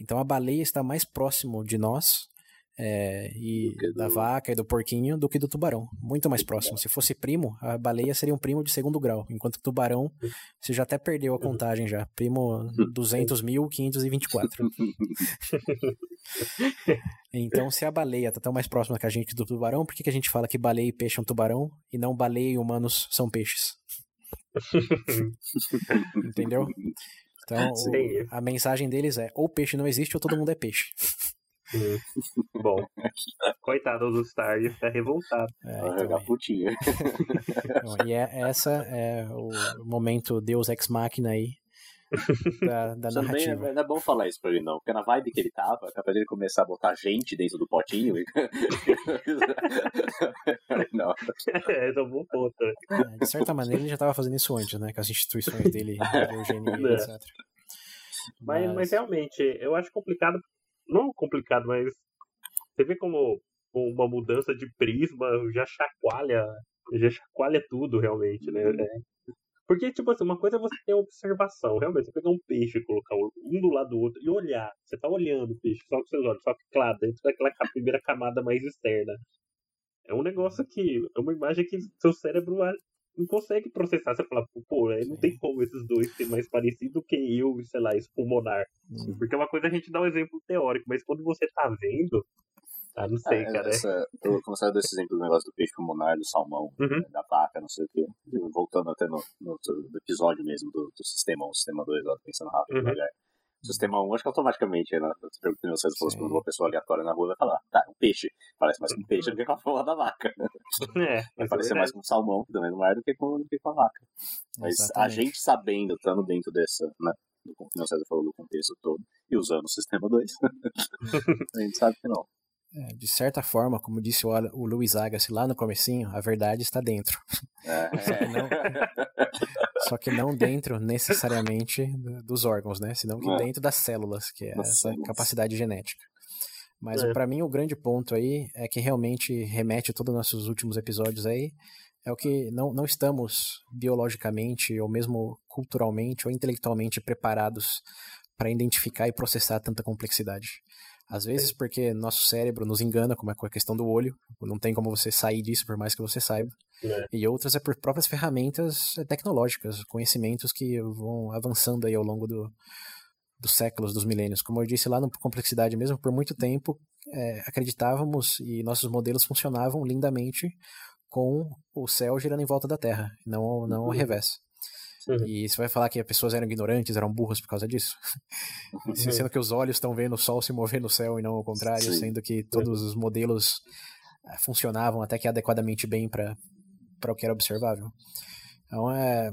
Então a baleia está mais próximo de nós é, e Do que da do- vaca e do porquinho do que do tubarão. Muito mais próximo. Se fosse primo, a baleia seria um primo de segundo grau, enquanto o tubarão você já até perdeu a contagem já. Primo 200.524. Então, se a baleia tá tão mais próxima que a gente do tubarão, por que, que a gente fala que baleia e peixe é um tubarão e não baleia e humanos são peixes? Entendeu? Então, o- a mensagem deles é: ou peixe não existe ou todo mundo é peixe. Hum. Bom, coitado do Star, ele tá revoltado. É, Vai então, jogar putinha. então, e é, essa é o momento Deus ex machina aí da, da narrativa. Bem, não é bom falar isso pra ele, não, porque na vibe que ele tava, capaz dele começar a botar gente dentro do potinho. E... não. É, é um bom ponto. Né? É, de certa maneira, ele já tava fazendo isso antes, né? Com as instituições dele, Eugênio, é. etc. Mas... mas, mas realmente, eu acho complicado, não complicado, mas você vê como uma mudança de prisma já chacoalha, já chacoalha tudo realmente, né? Uhum. É. Porque, tipo assim, uma coisa é você ter observação, realmente, você pegar um peixe e colocar um do lado do outro e olhar. Você tá olhando o peixe só com seus olhos, só que, claro, dentro daquela primeira camada mais externa. É um negócio que. É uma imagem que seu cérebro não consegue processar. Você fala, pô, não tem como esses dois ser mais parecidos que eu sei lá, esse pulmonar. Porque é uma coisa a gente dá um exemplo teórico, mas quando você tá vendo, ah, não sei, é, cara. Essa, eu dar esse exemplo do negócio do peixe pulmonar, do salmão, uhum. da vaca, não sei o quê. Voltando até no, no, episódio mesmo do, do sistema 1, sistema 2, ó, pensando rápido, uhum. devagar. Sistema 1, acho que automaticamente, né? Se vocês fosse uma pessoa aleatória na rua, vai falar, tá, um peixe. Parece mais com um peixe do que com a porra da vaca. É, vai é parecer é mais com um salmão também no mar do que com, do que com a vaca. Mas Exatamente. a gente sabendo, estando dentro dessa, né? Do que o César falou do contexto todo, e usando o sistema 2, a gente sabe que não. É, de certa forma, como disse o, o Luiz Agassi lá no comecinho, a verdade está dentro. É. só, que não, só, que não, dentro necessariamente dos órgãos, né? Senão que é. dentro das células, que é das essa células. capacidade genética. Mas é. para mim o grande ponto aí é que realmente remete a todos os nossos últimos episódios aí, é o que não, não estamos biologicamente ou mesmo culturalmente ou intelectualmente preparados para identificar e processar tanta complexidade. Às vezes porque nosso cérebro nos engana, como é com a questão do olho, não tem como você sair disso por mais que você saiba. É. E outras é por próprias ferramentas é, tecnológicas, conhecimentos que vão avançando aí ao longo do, dos séculos, dos milênios. Como eu disse lá no Complexidade mesmo, por muito tempo é, acreditávamos e nossos modelos funcionavam lindamente com o céu girando em volta da Terra, não, não ao uhum. revés. Uhum. E você vai falar que as pessoas eram ignorantes, eram burras por causa disso? Uhum. Sendo que os olhos estão vendo o sol se mover no céu e não o contrário, Sim. sendo que todos os modelos eh, funcionavam até que adequadamente bem para o que era observável. Então é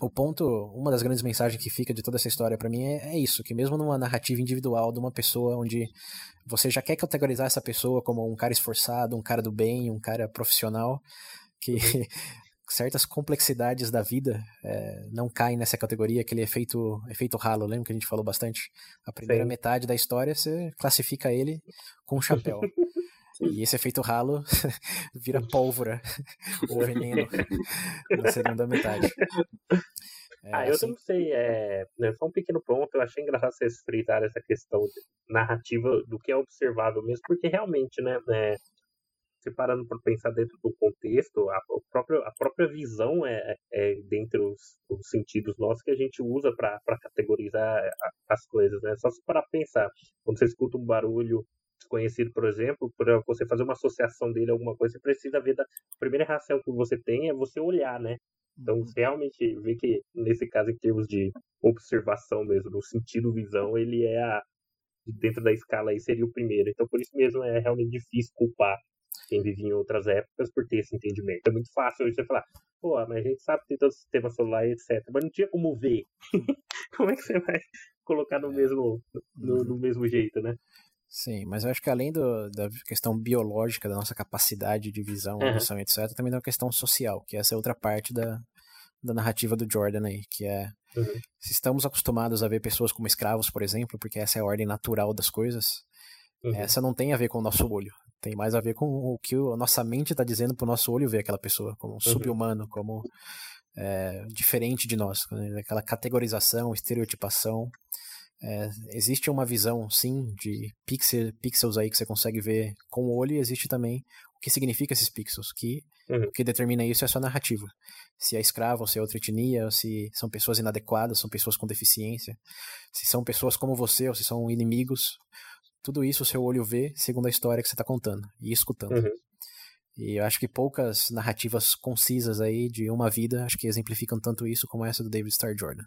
o ponto, uma das grandes mensagens que fica de toda essa história para mim é, é, isso, que mesmo numa narrativa individual de uma pessoa onde você já quer categorizar essa pessoa como um cara esforçado, um cara do bem, um cara profissional, que uhum. certas complexidades da vida é, não caem nessa categoria, aquele efeito, efeito ralo, lembra que a gente falou bastante? A primeira Sim. metade da história você classifica ele com um chapéu. e esse efeito ralo vira pólvora ou veneno na segunda metade. É, ah, eu assim... não sei, é, né, só um pequeno ponto, eu achei engraçado vocês fritar essa questão narrativa do que é observável mesmo, porque realmente, né, né se parando para pensar dentro do contexto, a, própria, a própria visão é, é dentre os, os, sentidos nossos que a gente usa para categorizar as coisas, né? Só para pensar, quando você escuta um barulho desconhecido, por exemplo, para você fazer uma associação dele a alguma coisa, você precisa ver da a primeira reação que você tem é você olhar, né? Então, uhum. você realmente vê que, nesse caso, em termos de observação mesmo, no sentido visão, ele é a, dentro da escala aí seria o primeiro. Então, por isso mesmo é realmente difícil culpar quem vivia em outras épocas por ter esse entendimento. É muito fácil hoje você falar, pô, mas a gente sabe que tem todo o sistema solar e etc. Mas não tinha como ver. como é que você vai colocar no mesmo, no, no mesmo jeito, né? Sim, mas eu acho que além do, da questão biológica, da nossa capacidade de visão, uhum. audição, etc., também tem uma questão social, que essa é outra parte da, da narrativa do Jordan aí, que é uhum. se estamos acostumados a ver pessoas como escravos, por exemplo, porque essa é a ordem natural das coisas, uhum. essa não tem a ver com o nosso olho. Tem mais a ver com o que a nossa mente está dizendo para o nosso olho ver aquela pessoa, como uhum. sub-humano, como é, diferente de nós. Né? Aquela categorização, estereotipação. É, existe uma visão, sim, de pixel, pixels aí que você consegue ver com o olho e existe também o que significa esses pixels, que uhum. o que determina isso é a sua narrativa. Se é escravo, se é outra etnia, se são pessoas inadequadas, são pessoas com deficiência, se são pessoas como você ou se são inimigos, tudo isso o seu olho vê segundo a história que você está contando e escutando. Uhum. E eu acho que poucas narrativas concisas aí de uma vida acho que exemplificam tanto isso como essa do David Starr Jordan,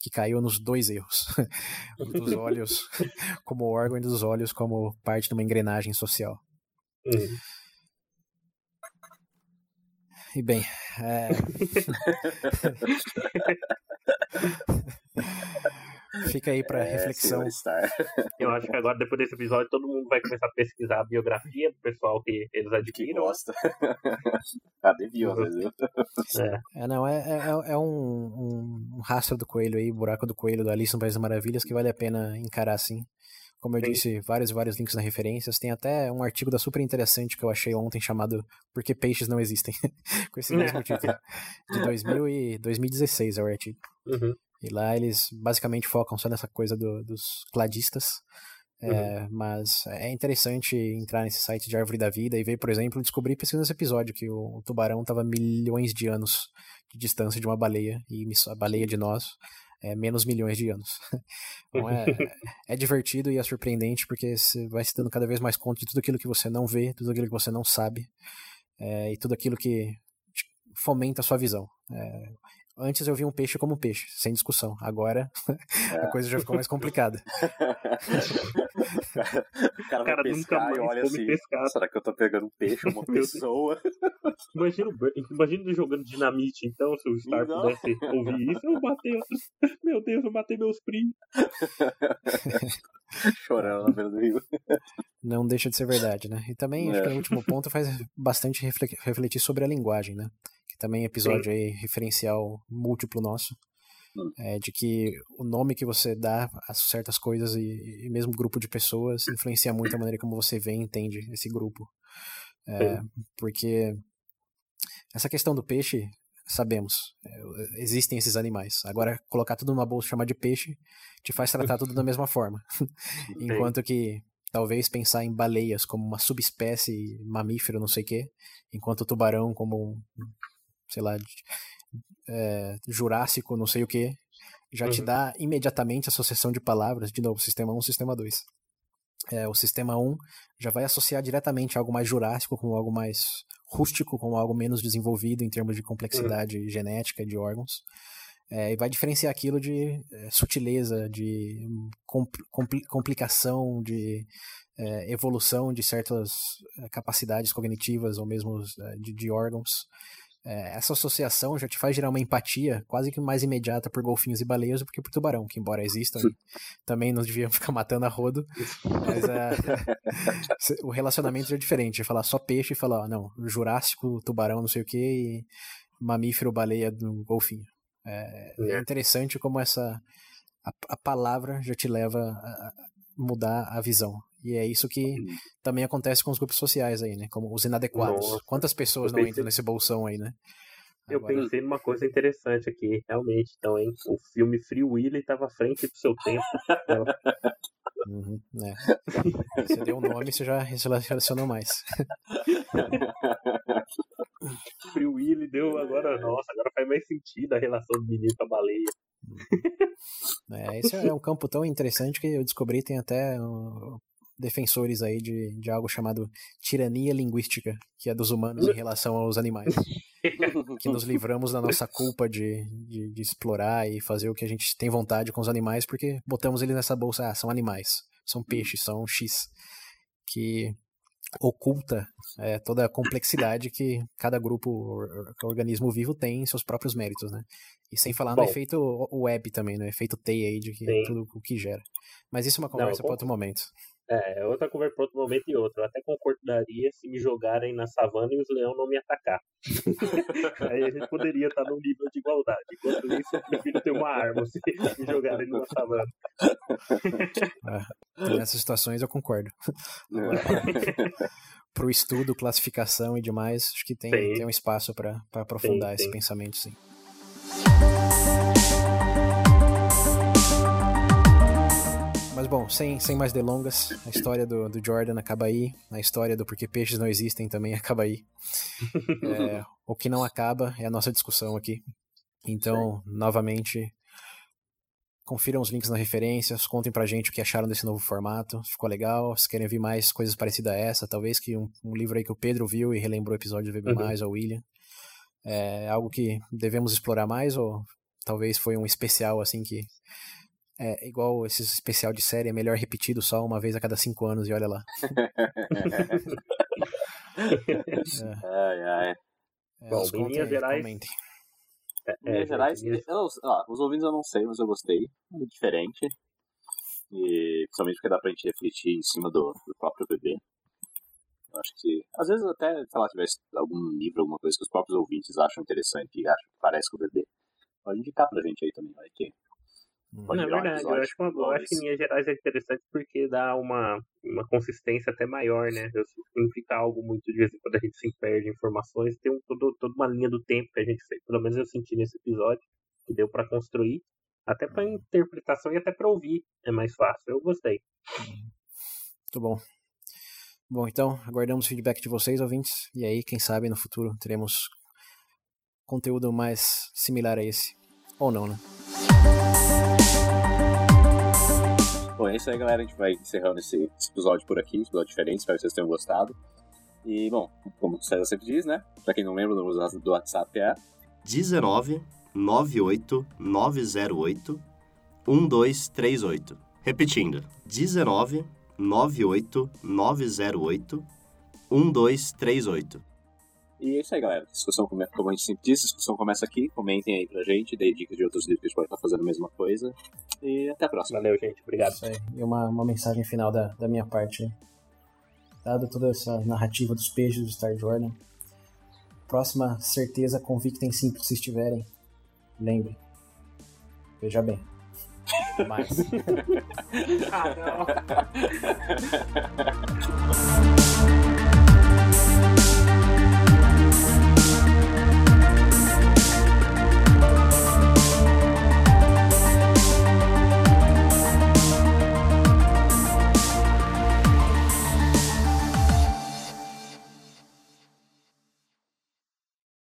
que caiu nos dois erros, dos olhos como órgão e dos olhos como parte de uma engrenagem social. Uhum. E bem, é... Fica aí pra É, reflexão. Eu acho que agora, depois desse episódio, todo mundo vai começar a pesquisar a biografia do pessoal que eles Que adquiram. gosta. ah, deviam, às vezes. É. É, não, é, é, é um, um, um rastro do coelho aí, buraco do coelho do Alice no País das Maravilhas, que vale a pena encarar assim. Como eu Sim. disse, vários e vários links nas referências. Tem até um artigo da super interessante que eu achei ontem chamado Por que Peixes Não Existem? Com esse mesmo título. De 2000 e 2016 é o artigo. Uhum. E lá eles basicamente focam só nessa coisa do- dos cladistas. É, Mas é interessante entrar nesse site de Árvore da Vida e ver, por exemplo, descobrir pesquisando esse episódio que o, tubarão estava milhões de anos de distância de uma baleia e a baleia de nós é menos milhões de anos. Então é, é divertido e é surpreendente porque você vai se dando cada vez mais conta de tudo aquilo que você não vê, tudo aquilo que você não sabe é, e tudo aquilo que fomenta a sua visão. É, antes eu via um peixe como um peixe, sem discussão. Agora a coisa já ficou mais complicada. o cara vai Cara, nunca pescar e olha assim, pescado. será que eu tô pegando um peixe ou uma pessoa? Imagina, o imagina ele jogando dinamite, então, se o Star Não. pudesse ouvir isso, eu matei. Meu Deus, eu matei meus primos. Chorando na beira do rio. Não deixa de ser verdade, né? E também, acho É. que o último ponto faz bastante refle- refletir sobre a linguagem, né? Também é episódio aí referencial múltiplo nosso. Hum. É, de que o nome que você dá a certas coisas e, e mesmo grupo de pessoas influencia muito a maneira como você vê e entende esse grupo. É, porque essa questão do peixe, sabemos, é, existem esses animais. Agora, colocar tudo numa bolsa e chamar de peixe te faz tratar tudo da mesma forma. Enquanto que talvez pensar em baleias como uma subespécie mamífero, não sei o quê, enquanto o tubarão como um, sei lá, é, jurássico, não sei o quê, já te Uhum. dá imediatamente a associação de palavras, de novo, sistema 1, sistema 2. É, o sistema 1 já vai associar diretamente algo mais jurássico com algo mais rústico, com algo menos desenvolvido em termos de complexidade genética de órgãos. É, e vai diferenciar aquilo de é, sutileza, de hum, compl- compli- complicação, de é, evolução de certas capacidades cognitivas ou mesmo de, de órgãos. É, essa associação já te faz gerar uma empatia quase que mais imediata por golfinhos e baleias do que por tubarão, que embora existam, também não deviam ficar matando a rodo, mas é, o relacionamento já é diferente, de falar só peixe e falar, ó, não, Jurássico, tubarão, não sei o que, e mamífero, baleia, do golfinho. É, é É. interessante como essa a, a palavra já te leva a, a mudar a visão. E é isso que também acontece com os grupos sociais aí, né? Como os inadequados. Nossa. Quantas pessoas Eu não pensei- entram nesse bolsão aí, né? Eu Agora- pensei numa coisa interessante aqui, realmente. Então, hein? O filme Free Willy estava à frente do seu tempo. Uhum, né? Você deu o nome, você já relacionou mais. Free Willy deu agora, nossa, agora faz mais sentido a relação do menino com a baleia. É, esse é um campo tão interessante que eu descobri tem até uh, defensores aí de, de algo chamado tirania linguística, que é dos humanos em relação aos animais. Que nos livramos da nossa culpa de, de, de explorar e fazer o que a gente tem vontade com os animais, porque botamos eles nessa bolsa, ah, são animais, são peixes, são X. Que oculta é, toda a complexidade que cada grupo, or- or- organismo vivo tem em seus próprios méritos, né? E sem falar no Bom. efeito web também, no efeito teia aí de que Sim. tudo o que gera. Mas isso é uma conversa para outro momento. É, outra conversa para outro momento e outro. Eu até concordaria se me jogarem na savana e os leões não me atacar. Aí a gente poderia estar num nível de igualdade. Enquanto isso, eu prefiro ter uma arma se me jogarem numa savana. Nessas situações eu concordo. Pro estudo, classificação e demais, acho que tem, Sim. tem um espaço para aprofundar Sim, esse pensamento, sim. Mas bom, sem, sem mais delongas, a história do, do Jordan acaba aí, a história do porquê peixes não existem também acaba aí. É, o que não acaba é a nossa discussão aqui. Então, novamente, confiram os links nas referências, contem pra gente o que acharam desse novo formato, se ficou legal, se querem ver mais coisas parecidas a essa, talvez que um, um livro aí que o Pedro viu e relembrou o episódio do VB+, Uhum. ou o William. É algo que devemos explorar mais, ou talvez foi um especial assim que é igual esse especial de série, é melhor repetido só uma vez a cada cinco anos e olha lá. ai, ai. É, Bom, em gerais, comentem. É, em Minas é, Gerais, eu ó, os ouvintes eu não sei, mas eu gostei. É diferente. E principalmente porque dá pra gente refletir em cima do, do próprio bebê. Eu acho que, às vezes até, sei lá, tivesse algum livro, alguma coisa que os próprios ouvintes acham interessante e acham que parece com o bebê. Pode indicar pra gente aí também, vai que Não, é verdade, eu acho, uma, igual acho que. Minas Gerais é interessante porque dá uma, uma consistência até maior, né? Eu- fica algo muito de vez em quando a gente se perde informações, tem um, todo, toda uma linha do tempo que a gente fez, pelo menos eu senti nesse episódio, que deu pra construir, até pra interpretação e até pra ouvir é mais fácil. Eu gostei. Muito bom. Bom, então, aguardamos o feedback de vocês, ouvintes. E aí, quem sabe no futuro teremos conteúdo mais similar a esse. Ou não, né? Bom, é isso aí, galera. A gente vai encerrando esse, episódio por aqui, episódio diferente, espero que vocês tenham gostado. E, bom, como o César sempre diz, né? Pra quem não lembra, o número do WhatsApp é 19 98 908 1238. Repetindo, 19 98 908 1238. E é isso aí, galera. A discussão, come- como a gente sempre diz, a discussão começa aqui. Comentem aí pra gente, deem dicas de outros livros que a gente pode estar fazendo a mesma coisa. E até a próxima. Valeu, gente. Obrigado. Isso aí. E uma, uma mensagem final da, da minha parte. Dado toda essa narrativa dos peixes do Star Jordan, próxima certeza convicta em sim que vocês tiverem. Lembre. Veja bem. Mais. Ah, não.